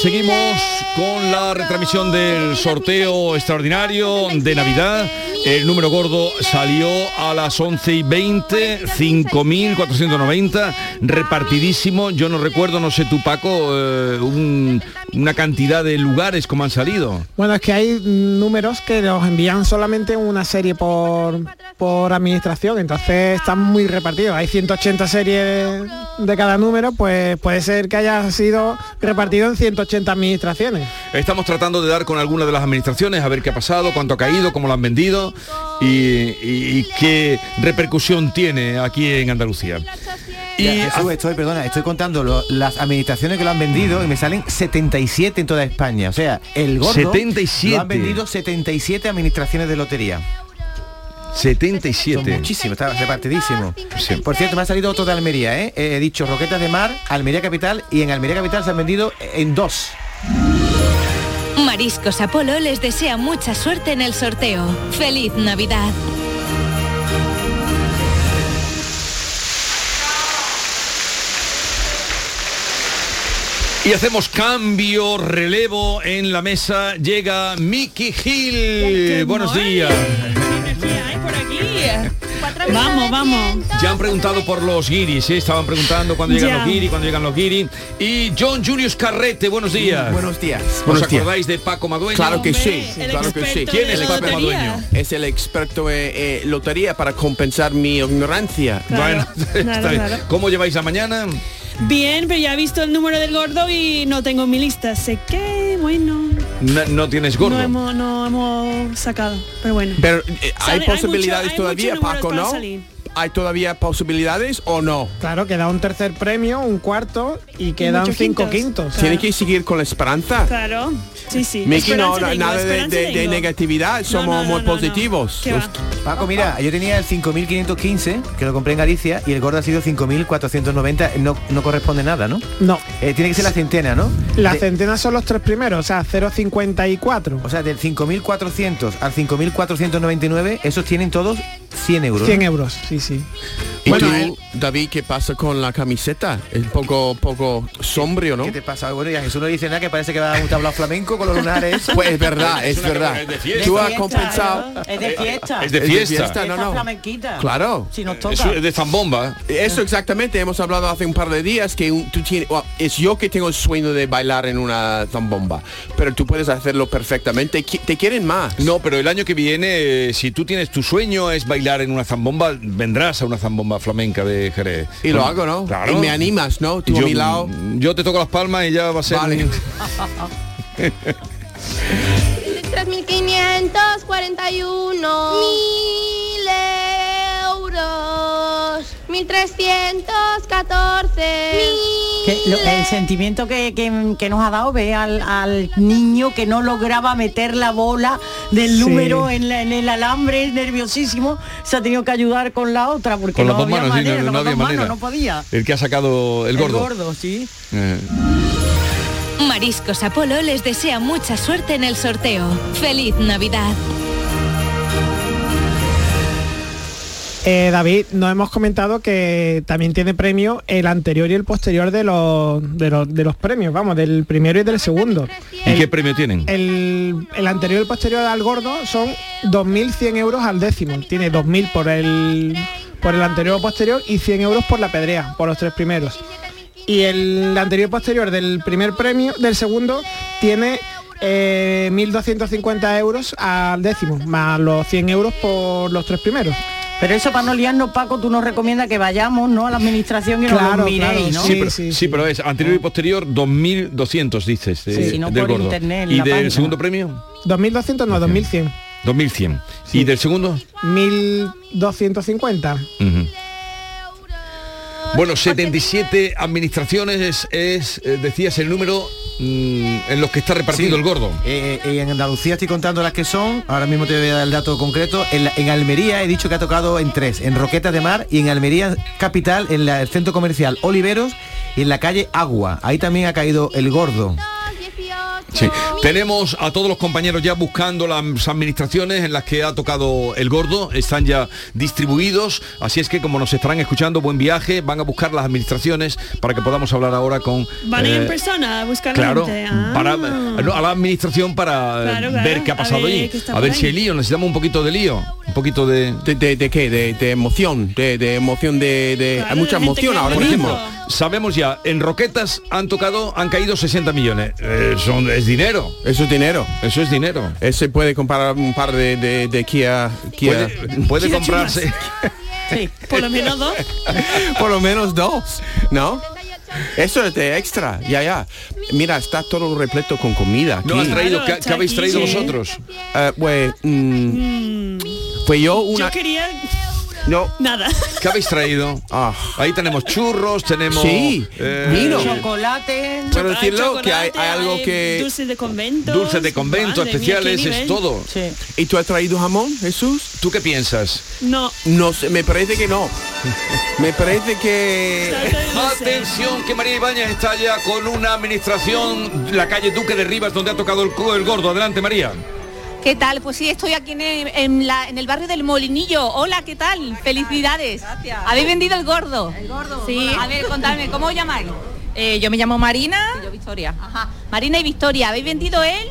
Seguimos con la retransmisión del sorteo extraordinario de Navidad. El número gordo salió a las 11 y 20, 5.490, repartidísimo. Yo no recuerdo, no sé tú Paco, eh, un- una cantidad de lugares como han salido. Bueno, es que hay números que los envían solamente una serie por, por administración, entonces están muy repartidos. Hay 180 series de cada número, pues puede ser que haya sido repartido en 180 administraciones. Estamos tratando de dar con alguna de las administraciones a ver qué ha pasado, cuánto ha caído, cómo lo han vendido y, y- y qué repercusión tiene aquí en Andalucía. Y Jesús, estoy, perdona, estoy contando lo- las administraciones que lo han vendido y me salen 77 en toda España. O sea, el gordo 77. lo han vendido 77 administraciones de lotería. 77. Son muchísimo, está repartidísimo. Por cierto, me ha salido otro de Almería, ¿eh? He dicho Roquetas de Mar, Almería Capital y en Almería Capital se han vendido en dos. Mariscos Apolo les desea mucha suerte en el sorteo. ¡Feliz Navidad! Y hacemos cambio, relevo en la mesa. Llega Mickey Hill. Buenos días. Vamos, vamos. Ya han preguntado por los guiris, ¿eh? estaban preguntando cuándo llegan Ya. los guiris, cuándo llegan los guiris. Y John Julius Carrete, buenos días. Buenos días. ¿Os Buenos días. acordáis de Paco Madueño? Claro que sí, claro que sí. ¿Quién es Paco Madueño? Es el experto en eh, lotería para compensar mi ignorancia. Bueno, está bien. claro. ¿Cómo lleváis la mañana? Bien, pero ya he visto el número del gordo y no tengo mi lista. Sé que, bueno, No, no tienes gordo. no hemos, no hemos sacado. Pero bueno. Pero eh, hay Sale- posibilidades mucho- hay todavía, muchos números Paco, para ¿no? salir. ¿Hay todavía posibilidades o no? Claro, queda un tercer premio, un cuarto y quedan cinco quintos. quintos. Tiene que seguir con la esperanza. Claro, sí, sí. Miki, no, tengo, nada de, negatividad, somos muy positivos. ¿Qué va? Paco, mira, yo tenía el 5.515, que lo compré en Galicia, y el gordo ha sido 5.490, no, no corresponde nada, ¿no? No. Eh, tiene que ser la centena, ¿no? Las De- centenas son los tres primeros, o sea, 0,54. o sea, del 5.400 al 5.499, esos tienen todos 100 euros. 100 ¿no? euros, sí, sí. ¿Y Bueno, tú, él- David, qué pasa con la camiseta? Es un poco, poco sombrío, ¿no? ¿Qué te pasa? Bueno, y a Jesús no dice nada que parece que va a un tablao flamenco con los lunares. Pues es verdad, es, verdad. Tú has compensado. Es de fiesta. Es de fiesta. no, Esta no. flamenquita. Claro. Si nos toca. es de zambomba. Eso exactamente, hemos hablado hace un par de días que un- tú tienes, es yo que tengo el sueño de bailar en una zambomba, pero tú puedes hacerlo perfectamente. Te quieren más. No, pero el año que viene, eh, si tú tienes tu sueño es bailar en una zambomba, vendrás a una zambomba flamenca de Jerez. Y lo hago, ¿no? Claro. Y me animas, ¿no? Tú yo, a mi lado. Yo te toco las palmas y ya va a ser. Vale. 3.541 mil euros 1.314 Que lo- el sentimiento que, que- que nos ha dado ver al, al niño que no lograba meter la bola del Sí. número en, la- en el alambre nerviosísimo se ha tenido que ayudar con la otra porque Con no las dos había manos, sí, manera, no- con no las había dos manos, manera. no podía El que ha sacado el gordo. el gordo sí Eh, Mariscos Apolo les desea mucha suerte en el sorteo. ¡Feliz Navidad! Eh, David, nos hemos comentado que también tiene premio el anterior y el posterior de los, de los, de los premios, vamos, del primero y del segundo. ¿Y qué premio tienen? El, el anterior y el posterior al gordo son 2.100 euros al décimo. Tiene 2.000 por el, por el anterior o posterior y 100 euros por la pedrea, por los tres primeros. Y el anterior y posterior del primer premio, del segundo, tiene eh, 1.250 euros al décimo, más los 100 euros por los tres primeros. Pero eso para no liarnos Paco tú nos recomiendas que vayamos no a la administración y nos Claro, lo miréis claro, ¿no? Sí, pero, sí, pero es anterior y posterior 2.200, dices, de- Sí, si no del por gordo. internet, ¿Y del página. segundo premio? 2.200 no, 2.100. 2.100. ¿Y del segundo? 1.250. Ujú. Bueno, 77 administraciones es, es, eh, decías, el número mm, en los que está repartido Sí. el gordo. Eh, eh, en Andalucía estoy contando las que son, ahora mismo te voy a dar el dato concreto. En, la- en Almería he dicho que ha tocado en tres, en Roquetas de Mar y en Almería Capital, en la- el centro comercial Oliveros y en la calle Agua. Ahí también ha caído el gordo. Sí. Tenemos a todos los compañeros ya buscando las administraciones en las que ha tocado el gordo, están ya distribuidos, así es que como nos estarán escuchando, buen viaje, van a buscar las administraciones para que podamos hablar ahora con... van a ir eh, en persona a buscar Claro, gente. Ah. para, no, a la administración para eh, Claro, claro, ver qué ha a pasado ver allí. A ver si hay lío, necesitamos un poquito de lío, un poquito de... ¿De, de, de qué? De, de emoción, de, de emoción, de, de- Claro, hay mucha emoción ahora Por mismo. Sabemos ya, en Roquetas han tocado, han caído 60 millones. Eh, son, es dinero. Eso es dinero. Eso es dinero. Ese puede comprar un par de, de, de Kia, Kia. Puede, puede Kia comprarse. Sí, por lo menos dos. Por lo menos dos, ¿no? Eso es de extra, ya, ya. Mira, está todo repleto con comida. Aquí. No has traído, Claro, ¿qué, habéis traído sí. vosotros? Eh, pues, mm, fue yo una... Yo quería No. nada. ¿Qué habéis traído? Ah. Ahí tenemos churros, tenemos... Sí, eh, vino. Chocolate. Hay decirlo, que hay- algo que- Dulces de convento. Dulces de convento, especiales, es todo. Sí. ¿Y tú has traído jamón, Jesús? ¿Tú qué piensas? No. No sé, me parece que no. Me parece que... Atención, que María Ibáñez está ya con una administración, la calle Duque de Rivas, donde ha tocado el, el gordo. Adelante, María. ¿Qué tal? Pues sí, estoy aquí en el, en la- en el barrio del Molinillo. Hola, ¿qué tal? Felicidades. ¿Habéis vendido el gordo? El gordo. Sí. A ver, contadme, ¿cómo os llamáis? Eh, yo me llamo Marina, Yo, Victoria. Ajá. Marina y Victoria, ¿habéis vendido él?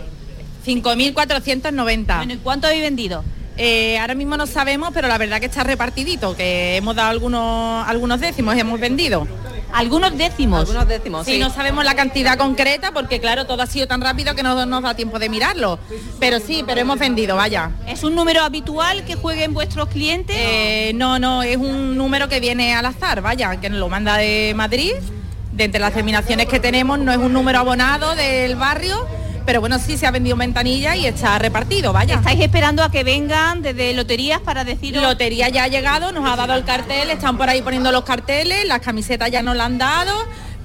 5.490. Bueno, ¿y cuánto habéis vendido? Eh, ahora mismo no sabemos, pero la verdad que está repartidito, que hemos dado algunos, algunos décimos, hemos vendido. Algunos décimos. Algunos décimos, sí. no sabemos la cantidad concreta porque claro, todo ha sido tan rápido que no nos da tiempo de mirarlo. Pero sí, pero hemos vendido, vaya. ¿Es un número habitual que jueguen vuestros clientes? Eh, no, no, es un número que viene al azar, vaya, que nos lo manda de Madrid. De entre las terminaciones que tenemos no es un número abonado del barrio, pero bueno, sí se ha vendido en ventanilla y está repartido, vaya. ¿Estáis esperando a que vengan desde loterías para decir Lotería ya ha llegado, nos ha dado el cartel, están por ahí poniendo los carteles, las camisetas ya nos la han dado,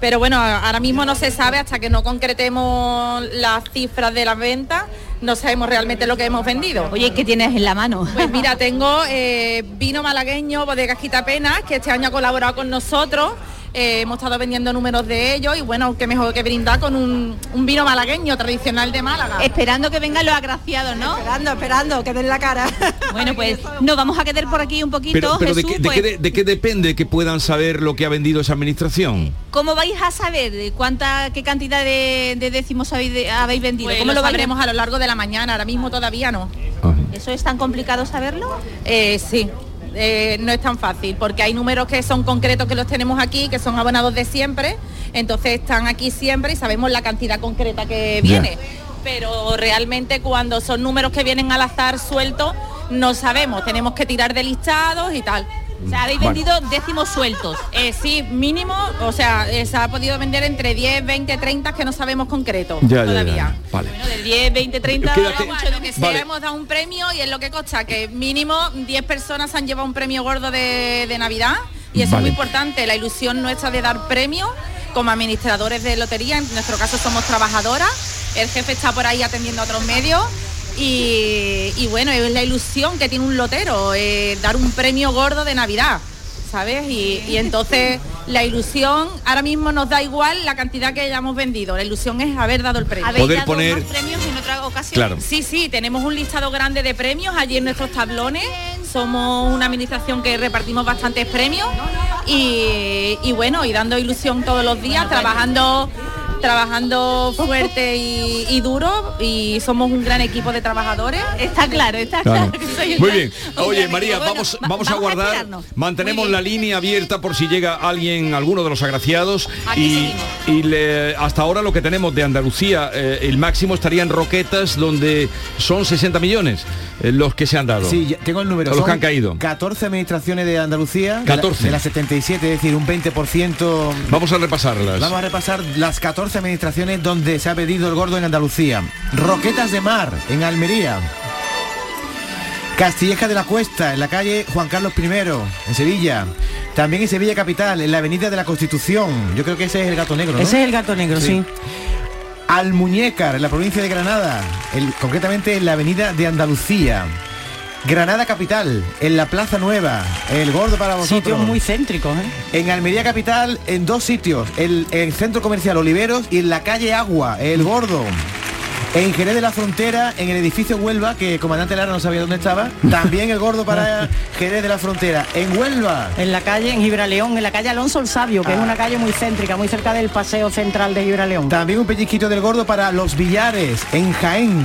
pero bueno, ahora mismo no se sabe hasta que no concretemos las cifras de las ventas, no sabemos realmente lo que hemos vendido. Oye, ¿qué tienes en la mano? Pues mira, tengo eh, vino malagueño, bodegas Quitapenas, que este año ha colaborado con nosotros. Eh, hemos estado vendiendo números de ellos y bueno, qué mejor que brindar con un, un vino malagueño tradicional de Málaga. Esperando que vengan los agraciados, ¿no? Esperando, esperando, que den la cara. Bueno, pues nos vamos a quedar por aquí un poquito, Pero, pero ¿de, Jesús, qué, de pues, qué de- de qué depende que puedan saber lo que ha vendido esa administración? ¿Cómo vais a saber de cuánta, qué cantidad de, de décimos habéis, de- habéis vendido? Pues ¿Cómo lo sabremos a lo largo de la mañana, ahora mismo todavía no. ¿Eso es tan complicado saberlo? Eh, sí, eh, no es tan fácil, porque hay números que son concretos que los tenemos aquí, que son abonados de siempre, entonces están aquí siempre y sabemos la cantidad concreta que viene. Pero realmente cuando son números que vienen al azar sueltos, no sabemos, tenemos que tirar de listados y tal. O sea, habéis vendido décimos sueltos. Eh, sí, mínimo, o sea, eh, se ha podido vender entre 10, 20, 30 que no sabemos concreto Ya, todavía. ya. Vale. Bueno, de 10, 20, 30, Quédate- mucho lo que sea, Vale. hemos dado un premio y es lo que consta, que mínimo 10 personas han llevado un premio gordo de, de Navidad y eso Vale. es muy importante, la ilusión nuestra de dar premios como administradores de lotería, en nuestro caso somos trabajadoras, el jefe está por ahí atendiendo a otros medios y, y bueno, es la ilusión que tiene un lotero, eh, dar un premio gordo de Navidad. ¿Sabes? Y, y entonces la ilusión, ahora mismo nos da igual la cantidad que hayamos vendido. La ilusión es haber dado el premio. ¿Habéis Poder dado poner- más premios en otra ocasión? Claro. Sí, sí, tenemos un listado grande de premios allí en nuestros tablones. Somos una administración que repartimos bastantes premios y, y bueno, y dando ilusión todos los días, trabajando trabajando fuerte y, y duro y somos un gran equipo de trabajadores. Está claro, está Claro. que Muy gran- bien. Oye, María, equipo. Bueno, vamos, va- vamos a guardar. esperarnos. Mantenemos la línea abierta por si llega alguien, alguno de los agraciados. Aquí Y, y le- hasta ahora lo que tenemos de Andalucía, eh, el máximo estaría en Roquetas, donde son 60 millones eh, los que se han dado. Sí, tengo el número. Los que han caído. 14 administraciones de Andalucía. de la- 14. De las 77, es decir, un 20%. Vamos a repasarlas. Vamos a repasar las 14 administraciones donde se ha pedido el gordo en Andalucía. Roquetas de Mar, en Almería. Castilleja de la Cuesta, en la calle Juan Carlos I, en Sevilla. También en Sevilla Capital, en la Avenida de la Constitución. Yo creo que ese es el gato negro, ¿no? Ese es el gato negro, sí. Almuñécar, en la provincia de Granada, el- concretamente en la avenida de Andalucía. Granada Capital, en la Plaza Nueva, el gordo para vosotros. Sitios muy céntricos, ¿eh? En Almería Capital, en dos sitios, el, el Centro Comercial Oliveros y en la calle Agua, el gordo. En Jerez de la Frontera, en el edificio Huelva, que comandante Lara no sabía dónde estaba, también el gordo para Jerez de la Frontera. En Huelva. En la calle, en Gibraleón, en la calle Alonso el Sabio, que es una calle muy céntrica, muy cerca del paseo central de Gibraleón. También un pellizquito del gordo para Los Villares, en Jaén.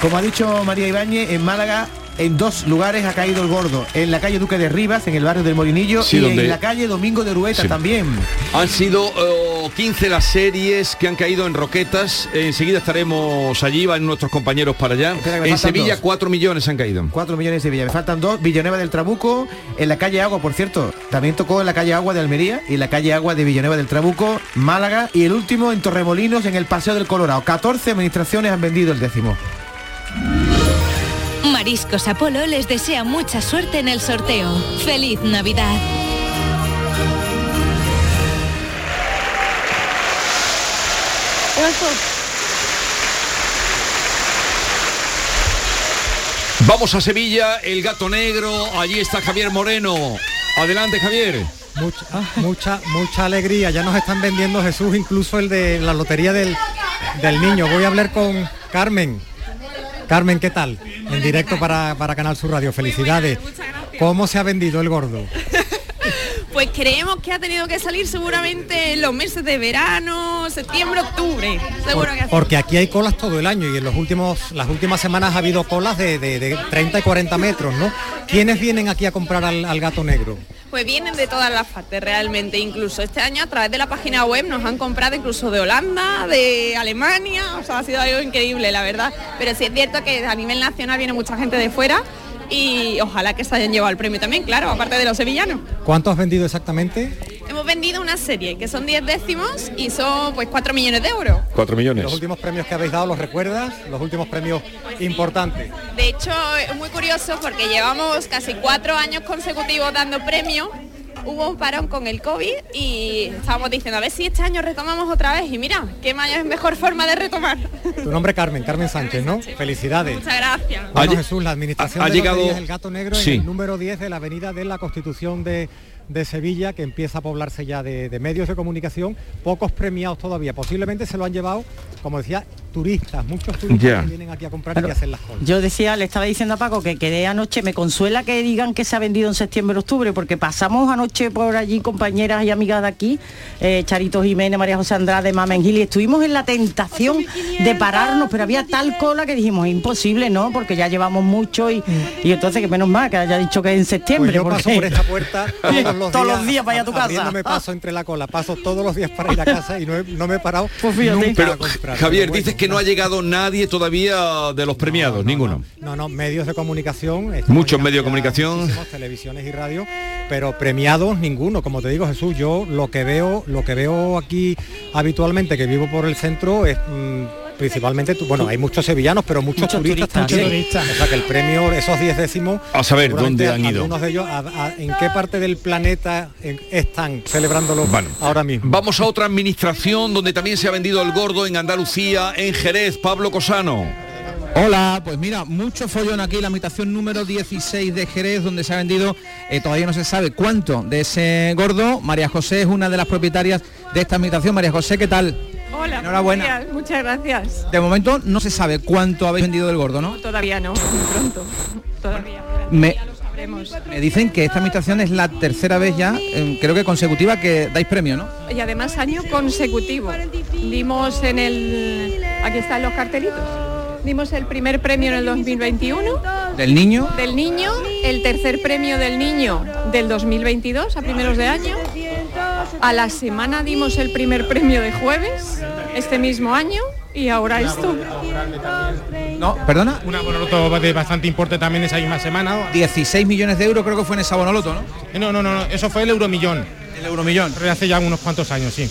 Como ha dicho María Ibáñez, en Málaga, en dos lugares ha caído el gordo. En la calle Duque de Rivas, en el barrio del Molinillo, Sí, y donde- en la calle Domingo de Urueta Sí. también. Han sido eh, 15 las series que han caído en Roquetas. Enseguida estaremos allí, van nuestros compañeros para allá. En Sevilla dos. 4 millones han caído. 4 millones de Sevilla. Me faltan dos. Villanueva del Trabuco, en la calle Agua, por cierto. También tocó en la calle Agua de Almería y en la calle Agua de Villanueva del Trabuco, Málaga. Y el último en Torremolinos, en el Paseo del Colorado. 14 administraciones han vendido el décimo. Mariscos Apolo les desea mucha suerte en el sorteo. ¡Feliz Navidad! Vamos a Sevilla, el gato negro, allí está Javier Moreno. Adelante Javier. Mucha, mucha, mucha alegría. Ya nos están vendiendo Jesús, incluso el de la lotería del, del niño. Voy a hablar con Carmen. Carmen, ¿qué tal? En directo para, para Canal Sur Radio. Felicidades. ¿Cómo se ha vendido el gordo? Pues creemos que ha tenido que salir seguramente en los meses de verano, septiembre, octubre. Seguro que así. Porque aquí hay colas todo el año y en los últimos, las últimas semanas ha habido colas de, de- de 30 y 40 metros, ¿no? ¿Quiénes vienen aquí a comprar al, al gato negro? Pues vienen de todas las partes realmente, incluso este año a través de la página web nos han comprado incluso de Holanda, de Alemania, o sea, ha sido algo increíble, la verdad. Pero sí es cierto que a nivel nacional viene mucha gente de fuera y ojalá que se hayan llevado el premio también, claro, aparte de los sevillanos. ¿Cuánto has vendido exactamente? hemos vendido una serie que son 10 décimos y son pues 4 millones de euros. 4 millones. Los últimos premios que habéis dado, ¿los recuerdas? Los últimos premios importantes. De hecho, es muy curioso porque llevamos casi cuatro años consecutivos dando premios. Hubo un parón con el COVID y estábamos diciendo a ver si este año retomamos otra vez y mira, qué mayor mejor forma de retomar. Tu nombre Carmen, Carmen Sánchez, ¿no? Felicidades. Muchas gracias. Bueno, Jesús, la administración ha- ha de llegado- El Gato Negro Sí. en el número 10 de la avenida de la Constitución de, de Sevilla, que empieza a poblarse ya de, de medios de comunicación, pocos premiados todavía. Posiblemente se lo han llevado, como decía, turistas, muchos turistas Ya. que vienen aquí a comprar y que hacen las colas. Yo decía, le estaba diciendo a Paco que quedé anoche, me consuela que digan que se ha vendido en septiembre, octubre, porque pasamos anoche por allí compañeras y amigas de aquí, eh, Charito Jiménez, María José Andrade, Mamen Gil, y estuvimos en la tentación de pararnos, pero había tal cola que dijimos, imposible, ¿no? Porque ya llevamos mucho y, y entonces que menos mal que haya dicho que es en septiembre. Pues yo paso porque- por esta puerta todos los Todos días, los días para ir a tu casa. abriéndome paso entre la cola, paso todos los días para ir a casa y no, he- no me he parado Pues nunca Pero a comprar. Javier, dices que no ha llegado nadie todavía de los premiados, ninguno. No, no, medios de comunicación. estamos Muchos medios de comunicación. televisiones y radio, pero premiados ninguno. Como te digo, Jesús, yo lo que veo, lo que veo aquí habitualmente, que vivo por el centro, es mm, principalmente, bueno, hay muchos sevillanos, pero muchos, Muchos turistas, turistas, también. sí. O sea que el premio, esos 10 décimos. A saber, ¿dónde han ido? Algunos de ellos, a- a- ¿en qué parte del planeta en- están celebrándolo ahora mismo? Vamos a otra administración donde también se ha vendido el gordo en Andalucía, en Jerez, Pablo Cosano. Hola, pues mira, mucho follón aquí, la habitación número 16 de Jerez, donde se ha vendido, eh, todavía no se sabe cuánto de ese gordo. María José es una de las propietarias de esta habitación. María José, ¿qué tal? Hola, Enhorabuena. muchas gracias. De momento no se sabe cuánto habéis vendido del gordo, ¿no? Todavía no, muy pronto. Todavía. Me, Sabremos. me dicen que esta administración es la tercera vez ya, eh, creo que consecutiva, que dais premio, ¿no? Y además año consecutivo. Dimos en el... Aquí están los cartelitos. Dimos el primer premio en el 2021 Del niño. del niño, el tercer premio del niño del 2022 a primeros de año. A la semana dimos el primer premio de jueves este mismo año y ahora esto. No, perdona. Una bonoloto de bastante importe también esa misma semana. 16 millones de euros creo que fue en esa bonoloto, ¿no? No, no, no, no, eso fue el euromillón. El euromillón. Pero hace ya unos cuantos años, sí.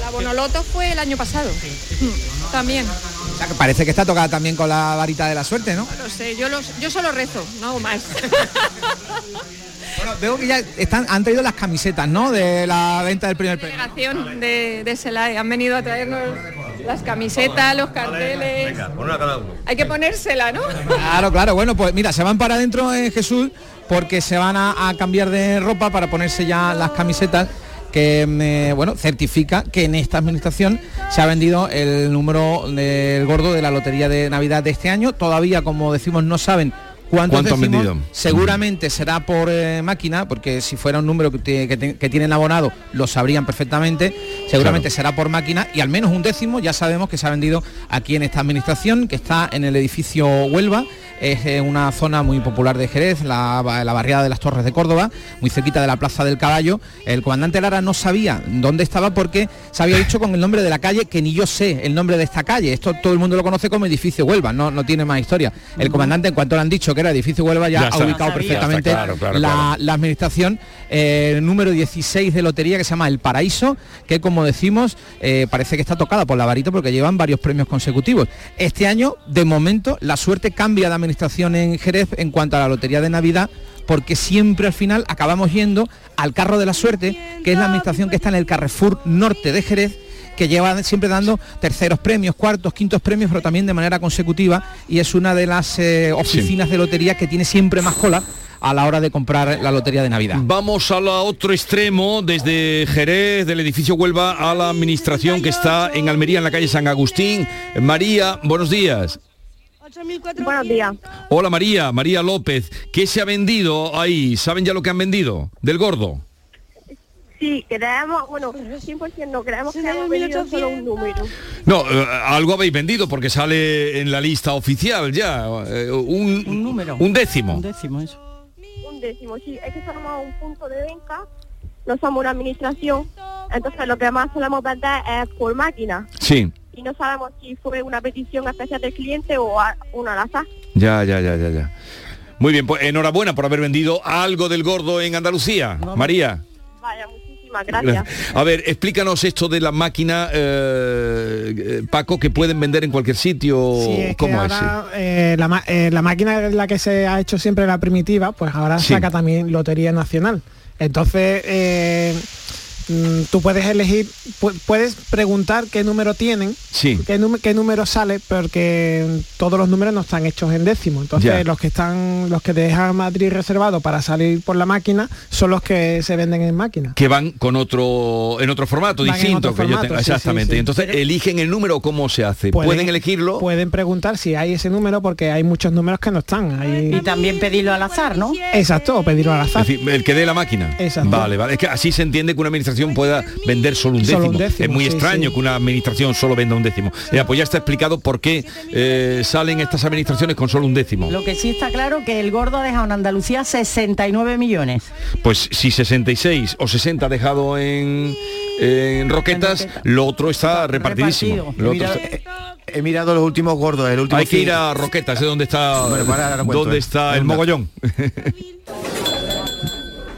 La Bonoloto fue el año pasado. También. O sea, que parece que está tocada también con la varita de la suerte, ¿no? No sé, yo, los, yo solo rezo, no hago más. Bueno, veo que ya están, han traído las camisetas, ¿no? De la venta del primer premio. Delegación de, de SELAE. Han venido a traernos las camisetas, los carteles. Hay que ponérsela, ¿no? Claro, claro. Bueno, pues mira, se van para adentro en Jesús porque se van a, a cambiar de ropa para ponerse ya las camisetas que eh, bueno certifica que en esta administración se ha vendido el número del gordo de la lotería de Navidad de este año. Todavía, como decimos, no saben cuántos ¿Cuánto han vendido? Seguramente será por eh, máquina, porque si fuera un número que, te- que te- que tienen abonado, lo sabrían perfectamente. Seguramente será por máquina y al menos un décimo ya sabemos que se ha vendido aquí en esta administración, que está en el edificio Huelva. Es eh, una zona muy popular de Jerez, la, la barriada de las Torres de Córdoba, muy cerquita de la Plaza del Caballo. El comandante Lara no sabía dónde estaba porque se había dicho con el nombre de la calle, que ni yo sé el nombre de esta calle. Esto todo el mundo lo conoce como edificio Huelva, no, no tiene más historia. El comandante, en cuanto le han dicho que era edificio Huelva, ya, Ya ha ubicado perfectamente claro, claro, la, claro. la administración eh, número 16 de lotería que se llama El Paraíso, que como decimos eh, parece que está tocada por la varita porque llevan varios premios consecutivos. Este año, de momento, la suerte cambia de administración en Jerez en cuanto a la lotería de Navidad porque siempre al final acabamos yendo al carro de la suerte, que es la administración que está en el Carrefour Norte de Jerez que lleva siempre dando terceros premios, cuartos, quintos premios, pero también de manera consecutiva y es una de las eh, oficinas de lotería que tiene siempre más cola a la hora de comprar la lotería de Navidad. Vamos al otro extremo, desde Jerez, del edificio Huelva, a la administración que está en Almería, en la calle San Agustín. María, buenos días. Buenos días. Hola María, María López. ¿Qué se ha vendido ahí? ¿Saben ya lo que han vendido? Del gordo. Sí, creemos, bueno, 100% no creemos que hemos vendido solo un número. No, eh, algo habéis vendido porque sale en la lista oficial ya. eh, un, número. Un décimo. Un décimo, eso. Un décimo, sí. Es que somos un punto de venta, no somos una administración, entonces lo que más solemos vender es por máquina. Sí. Y no sabemos si fue una petición especial del cliente o a- una al azar. Ya, ya, ya, ya, ya. Muy bien, pues enhorabuena por haber vendido algo del gordo en Andalucía. María. Vaya, muchísimas gracias. A ver, explícanos esto de la máquina, eh, eh, Paco, que pueden vender en cualquier sitio. Sí, es que ¿Cómo es? ahora, eh, la, eh, la máquina en la que se ha hecho siempre la primitiva, pues ahora Sí. saca también Lotería Nacional. Entonces, eh, mm, tú puedes elegir, pu- puedes preguntar qué número tienen, Sí. qué, qué número sale, porque todos los números no están hechos en décimo. Entonces, los que están, los que te dejan Madrid reservado para salir por la máquina, son los que se venden en máquina. Que van con otro en otro formato Van distinto. otro que yo formato, sí, exactamente. sí. Entonces, eligen el número, ¿cómo se hace? Pueden, elegirlo. Pueden preguntar si hay ese número porque hay muchos números que no están. Hay... Y también pedirlo al azar, ¿no? Exacto, o pedirlo al azar. Es decir, el que dé la máquina. Exacto. Vale, vale. Es que así se entiende que una administración pueda vender solo un décimo. Solo un décimo, es muy sí, extraño sí. que una administración solo venda un décimo. Ya, pues ya está explicado por qué eh, salen estas administraciones con solo un décimo. Lo que sí está claro que el gordo ha dejado en Andalucía 69 millones. Pues si 66 o 60 ha dejado en, en Roquetas, lo otro está repartidísimo. Lo otro Mira, está- eh, he mirado los últimos gordos, el último Hay que ir a Roquetas, es donde está, Bueno, donde eh. está el mogollón.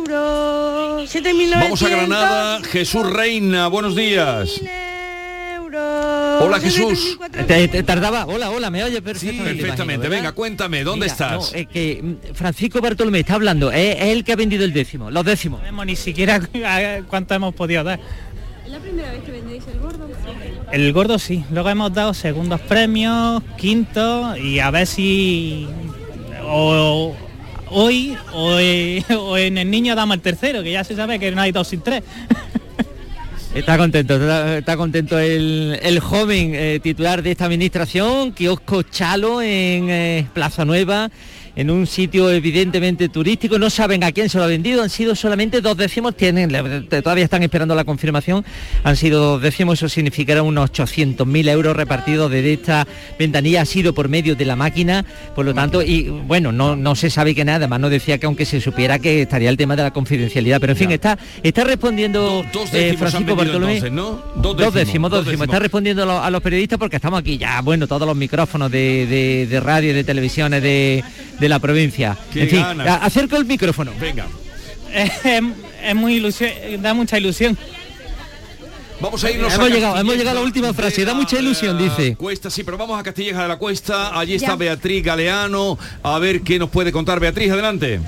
euros. 7.900 Vamos a Granada, Jesús Reina, buenos días. Hola Jesús. Te, te tardaba. Hola, hola, me oye perfectamente. Perfectamente, imagino, ¿verdad? venga, cuéntame, ¿dónde Mira, estás? no, es que mm, Francisco Bartolomé está hablando, es, es el que ha vendido el décimo, los décimos. sabemos ni siquiera cuánto hemos podido dar. ¿Es la primera vez que vendéis el gordo? El gordo sí, luego hemos dado segundos premios, quinto y a ver si o hoy o, en el niño damos el tercero, que ya se sabe que no hay dos sin tres. Está contento, está, está contento el, el joven eh, titular de esta administración, kiosco Chalo en eh, Plaza Nueva, en un sitio evidentemente turístico, no saben a quién se lo ha vendido, han sido solamente dos décimos, tienen, todavía están esperando la confirmación, han sido dos décimos, eso significará unos 800.000 euros repartidos desde esta ventanilla, ha sido por medio de la máquina, por lo tanto, y bueno, no, no se sabe que nada, además no decía que aunque se supiera que estaría el tema de la confidencialidad, pero en fin, está, está respondiendo Dos eh, Francisco Bartolomé. entonces, ¿no? Dos Dos décimos, dos dos décimos. décimos. Está respondiendo a los, a los periodistas porque estamos aquí ya, bueno, todos los micrófonos de, de- de radio de televisiones de, de la provincia. Qué en fin, ganas. a- acerco el micrófono. Venga. es, es muy ilusión, da mucha ilusión. Vamos a irnos Hemos a llegado, hemos llegado a la última frase, da mucha ilusión, dice. Cuesta, sí, pero vamos a Castilleja de la Cuesta. Allí está Ya. Beatriz Galeano. A ver qué nos puede contar Beatriz. Adelante.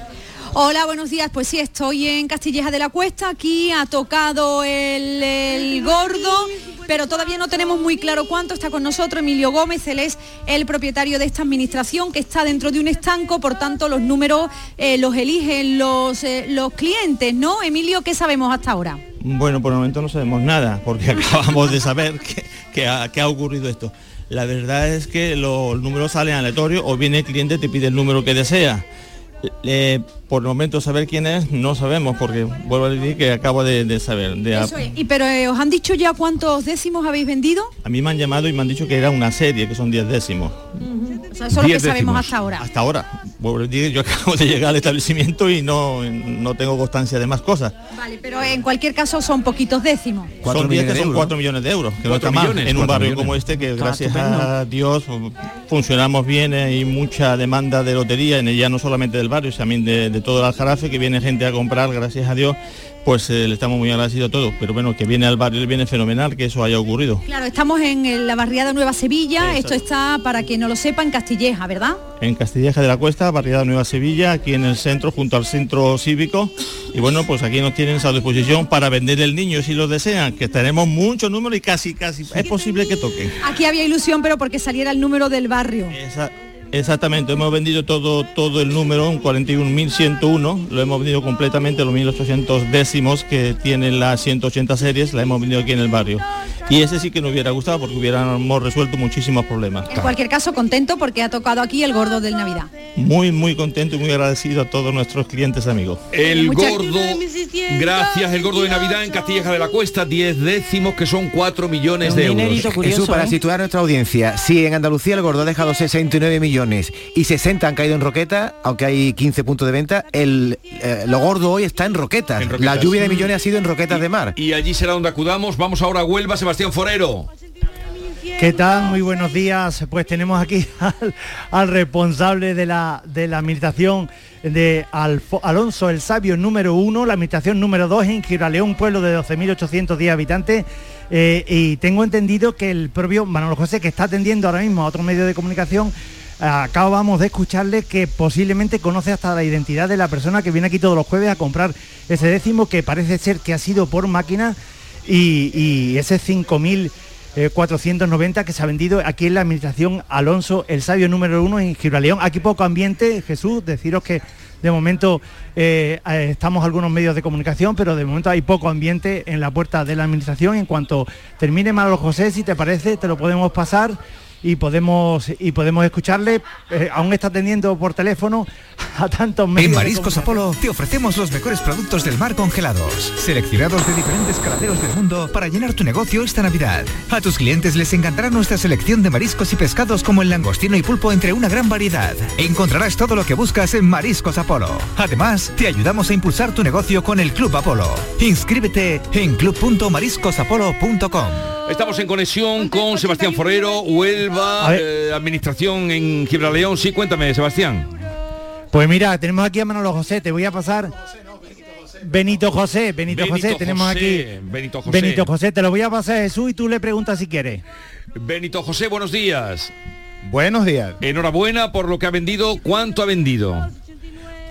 Hola, buenos días. Pues sí, estoy en Castilleja de la Cuesta. Aquí ha tocado el, el gordo, pero todavía no tenemos muy claro cuánto. Está con nosotros Emilio Gómez, él es el propietario de esta administración que está dentro de un estanco, por tanto los números eh, los eligen los, eh, los clientes, ¿no? Emilio, ¿qué sabemos hasta ahora? Bueno, por el momento no sabemos nada, porque acabamos de saber que, que ha, que ha ocurrido esto. La verdad es que los números salen aleatorios o viene el cliente y te pide el número que desea. Eh, por el momento saber quién es no sabemos, porque vuelvo a decir que acabo de, de saber. de- Eso es. Y pero eh, os han dicho ya cuántos décimos habéis vendido? a mí me han llamado y me han dicho que era una serie, que son 10 décimos. O sea, eso es lo que Diez sabemos décimos. hasta ahora. Hasta ahora. Vuelvo a decir, yo acabo de llegar al establecimiento y no, no tengo constancia de más cosas. Vale, pero en cualquier caso son poquitos décimos. son 10 que son 4 millones de euros, que no está mal en un barrio millones. como este, que Está gracias estupendo. a Dios funcionamos bien, hay mucha demanda de lotería, en ella no solamente del barrio, sino también de, de todo el Aljarafe, que viene gente a comprar, gracias a Dios, pues eh, le estamos muy agradecidos a todos, pero bueno, que viene al barrio, le viene fenomenal que eso haya ocurrido. Claro, estamos en eh, la barriada Nueva Sevilla, esto está, para que no lo sepa, en Castilleja, ¿verdad? en Castilleja de la Cuesta, barriada Nueva Sevilla, aquí en el centro, junto al centro cívico. Y bueno, pues aquí nos tienen a su disposición para vender el niño si lo desean, que tenemos muchos números y casi, casi es posible que toquen. Aquí había ilusión, pero porque saliera el número del barrio. Exactamente, hemos vendido todo, todo el número, un 41.101, lo hemos vendido completamente, los 1.800 décimos que tienen las 180 series, la hemos vendido aquí en el barrio. y ese sí que nos hubiera gustado porque hubiéramos resuelto muchísimos problemas. En cualquier caso, contento porque ha tocado aquí el gordo del Navidad. Muy, muy contento y muy agradecido a todos nuestros clientes amigos. El gordo, gracias, el gordo de Navidad en Castilleja de la Cuesta, 10 décimos que son 4 millones de euros. Jesús, para situar a nuestra audiencia, si en Andalucía el gordo ha dejado 69 millones y 60 han caído en Roqueta, aunque hay 15 puntos de venta, el eh, lo gordo hoy está en Roquetas. La lluvia de millones ha sido en Roquetas de Mar. Y allí será donde acudamos. Vamos ahora a Huelva, Sebastián Forero. ¿Qué tal? Muy buenos días. Pues tenemos aquí al, al responsable de la, de la administración de Alfo- Alonso el Sabio número uno, la administración número dos en Giraleón, pueblo de 12.810 habitantes. Eh, y tengo entendido que el propio Manolo José, que está atendiendo ahora mismo a otro medio de comunicación, acabamos de escucharle que posiblemente conoce hasta la identidad de la persona que viene aquí todos los jueves a comprar ese décimo que parece ser que ha sido por máquina y, y ese 5.000 eh, 490 que se ha vendido aquí en la administración Alonso, el sabio número uno en Gibraleón. Aquí poco ambiente, Jesús, deciros que de momento eh, eh, estamos algunos medios de comunicación, pero de momento hay poco ambiente en la puerta de la administración. En cuanto termine Manolo José, si te parece, te lo podemos pasar y podemos y podemos escucharle. Eh, aún está atendiendo por teléfono a tantos medios. En Mariscos. Apolo te ofrecemos los mejores productos del mar congelados, seleccionados de diferentes caladeros del mundo para llenar tu negocio esta Navidad. A tus clientes les encantará nuestra selección de mariscos y pescados como el langostino y pulpo entre una gran variedad. Encontrarás todo lo que buscas en Mariscos Apolo. Además, te ayudamos a impulsar tu negocio con el Club Apolo. Inscríbete en club.mariscosapolo.com. Estamos en conexión con Sebastián Forero, Huelva, eh, Administración en Gibraleón. Sí, cuéntame, Sebastián. Pues mira, tenemos aquí a Manolo José, te voy a pasar. Benito José, Benito, Benito José, tenemos aquí. Benito José. Benito José, te lo voy a pasar a Jesús y tú le preguntas si quieres. Benito José, buenos días. Buenos días. Enhorabuena por lo que ha vendido. ¿Cuánto ha vendido?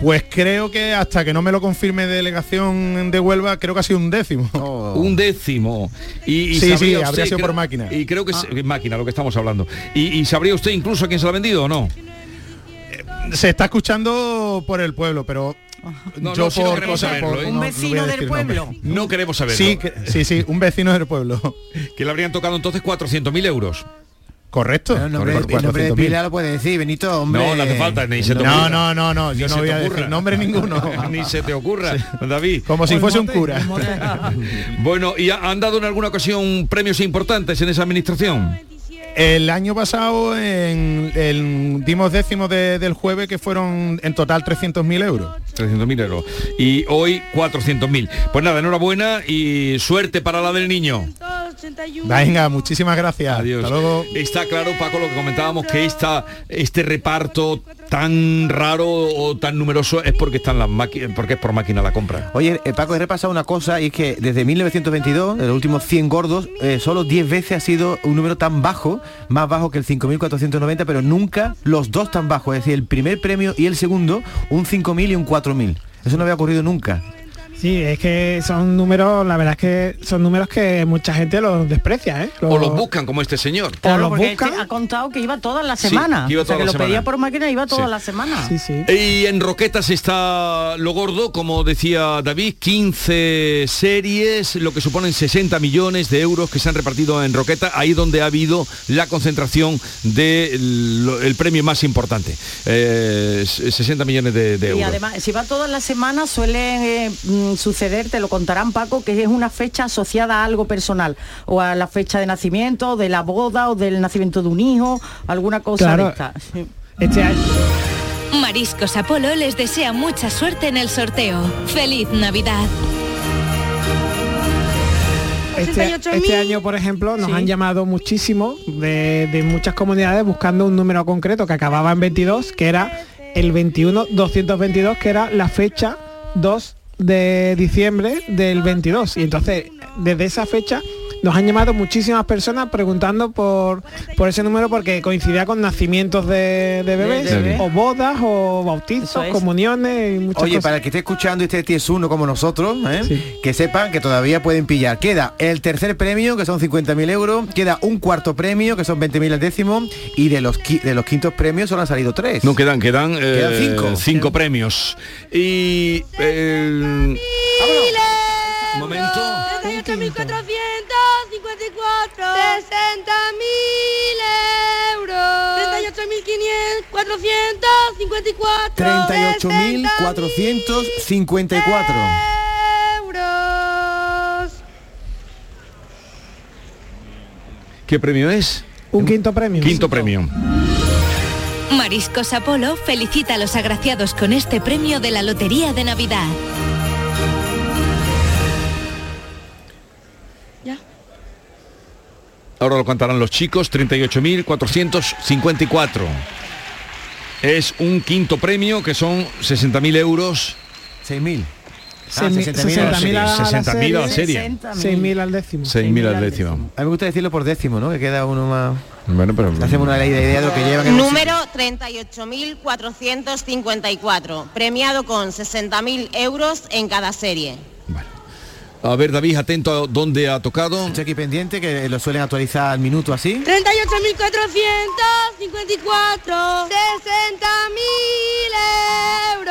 Pues creo que hasta que no me lo confirme delegación de Huelva, creo que ha sido un décimo. Un décimo. Y, y Sí, sí, habría usted, sido por creo- máquina. Y creo que es máquina lo que estamos hablando. Y, y sabría usted incluso a quién se lo ha vendido o no? Se está escuchando por el pueblo, pero No, yo no, si no por saberlo, ¿eh? Un no voy a vecino del decir pueblo. nombre. No queremos saberlo. Sí, que- sí, sí, un vecino del pueblo. Que le habrían tocado entonces 400.000 euros. Correcto. El nombre, Correcto, el nombre de 400.000. pila lo puede decir, Benito, hombre. No, no hace falta, ni se te No, ocurra. no, no, no, yo Ni no se voy te a ocurra. decir nombre ninguno. Ni se te ocurra, David. Como si fuese un cura. bueno, ¿y ha- han dado en alguna ocasión premios importantes en esa administración? El año pasado en, en- dimos décimos de- del jueves que fueron en total 300.000 euros. 300.000 euros. Y hoy 400.000. Pues nada, enhorabuena y suerte para la del niño. Venga, muchísimas gracias. Adiós. Hasta luego. Está claro, Paco, lo que comentábamos, que esta, este reparto tan raro o tan numeroso es porque están las máquinas, porque es por máquina la compra. Oye, eh, Paco, he repasado una cosa y es que desde 1922, de los últimos 100 gordos, eh, solo 10 veces ha sido un número tan bajo, más bajo que el 5.490, pero nunca los dos tan bajos, es decir, el primer premio y el segundo, un 5.000 y un 4.000. Eso no había ocurrido nunca. Sí, es que son números, la verdad es que son números que mucha gente los desprecia, ¿eh? O los buscan como este señor. Claro, los porque buscan. este ha contado que iba toda la Sí, semana. que iba o sea, toda que la lo pedía por máquina y iba toda Sí. la semana. Sí, sí. Y en Roquetas está lo gordo, como decía David, 15 series, lo que suponen 60 millones de euros que se han repartido en Roqueta, ahí donde ha habido la concentración del el premio más importante. Eh, 60 millones de, de Y euros. además, si va todas las semanas, suele eh, mm, suceder, te lo contarán Paco, que es una fecha asociada a algo personal, o a la fecha de nacimiento, de la boda, o del nacimiento de un hijo, alguna cosa Claro. de esta. Este año, Mariscos Apolo les desea mucha suerte en el sorteo. ¡Feliz Navidad! este, este año, por ejemplo, nos han llamado muchísimo de, de muchas comunidades buscando un número concreto que acababa en 22, que era el 21-222, que era la fecha 2 de diciembre del 22. Y entonces, desde esa fecha, nos han llamado muchísimas personas preguntando por, por ese número porque coincidía con nacimientos de, de bebés, De o bodas, o bautizos, es. comuniones y muchas Oye, cosas. para el que esté escuchando y este es uno como nosotros, ¿eh? que sepan que todavía pueden pillar. Queda el tercer premio, que son 50.000 euros, queda un cuarto premio, que son 20.000 al décimo, y de los, de los quintos premios solo han salido tres. No quedan, quedan, Quedan eh, cinco. cinco premios. Y el momento. 24. 60 mil euros. 38.454. 38.454. ¿Qué premio es? Un quinto premio. Quinto premio. Mariscos Apolo felicita a los agraciados con este premio de la Lotería de Navidad. Ahora lo cantarán los chicos, 38.454. Es un quinto premio que son 60.000 euros. 6.000. Ah, 60.000 a la 60.000 a la serie. 6.000 al décimo. 6.000 al décimo. A mí me gusta decirlo por décimo, ¿no? Que queda uno más... Bueno, pero... Hacemos una idea de lo que llevan Número 38.454, premiado con 60.000 euros en cada serie. A ver, David, atento a dónde ha tocado. Estoy aquí pendiente, que lo suelen actualizar al minuto así. 38.454. 60.000 euros.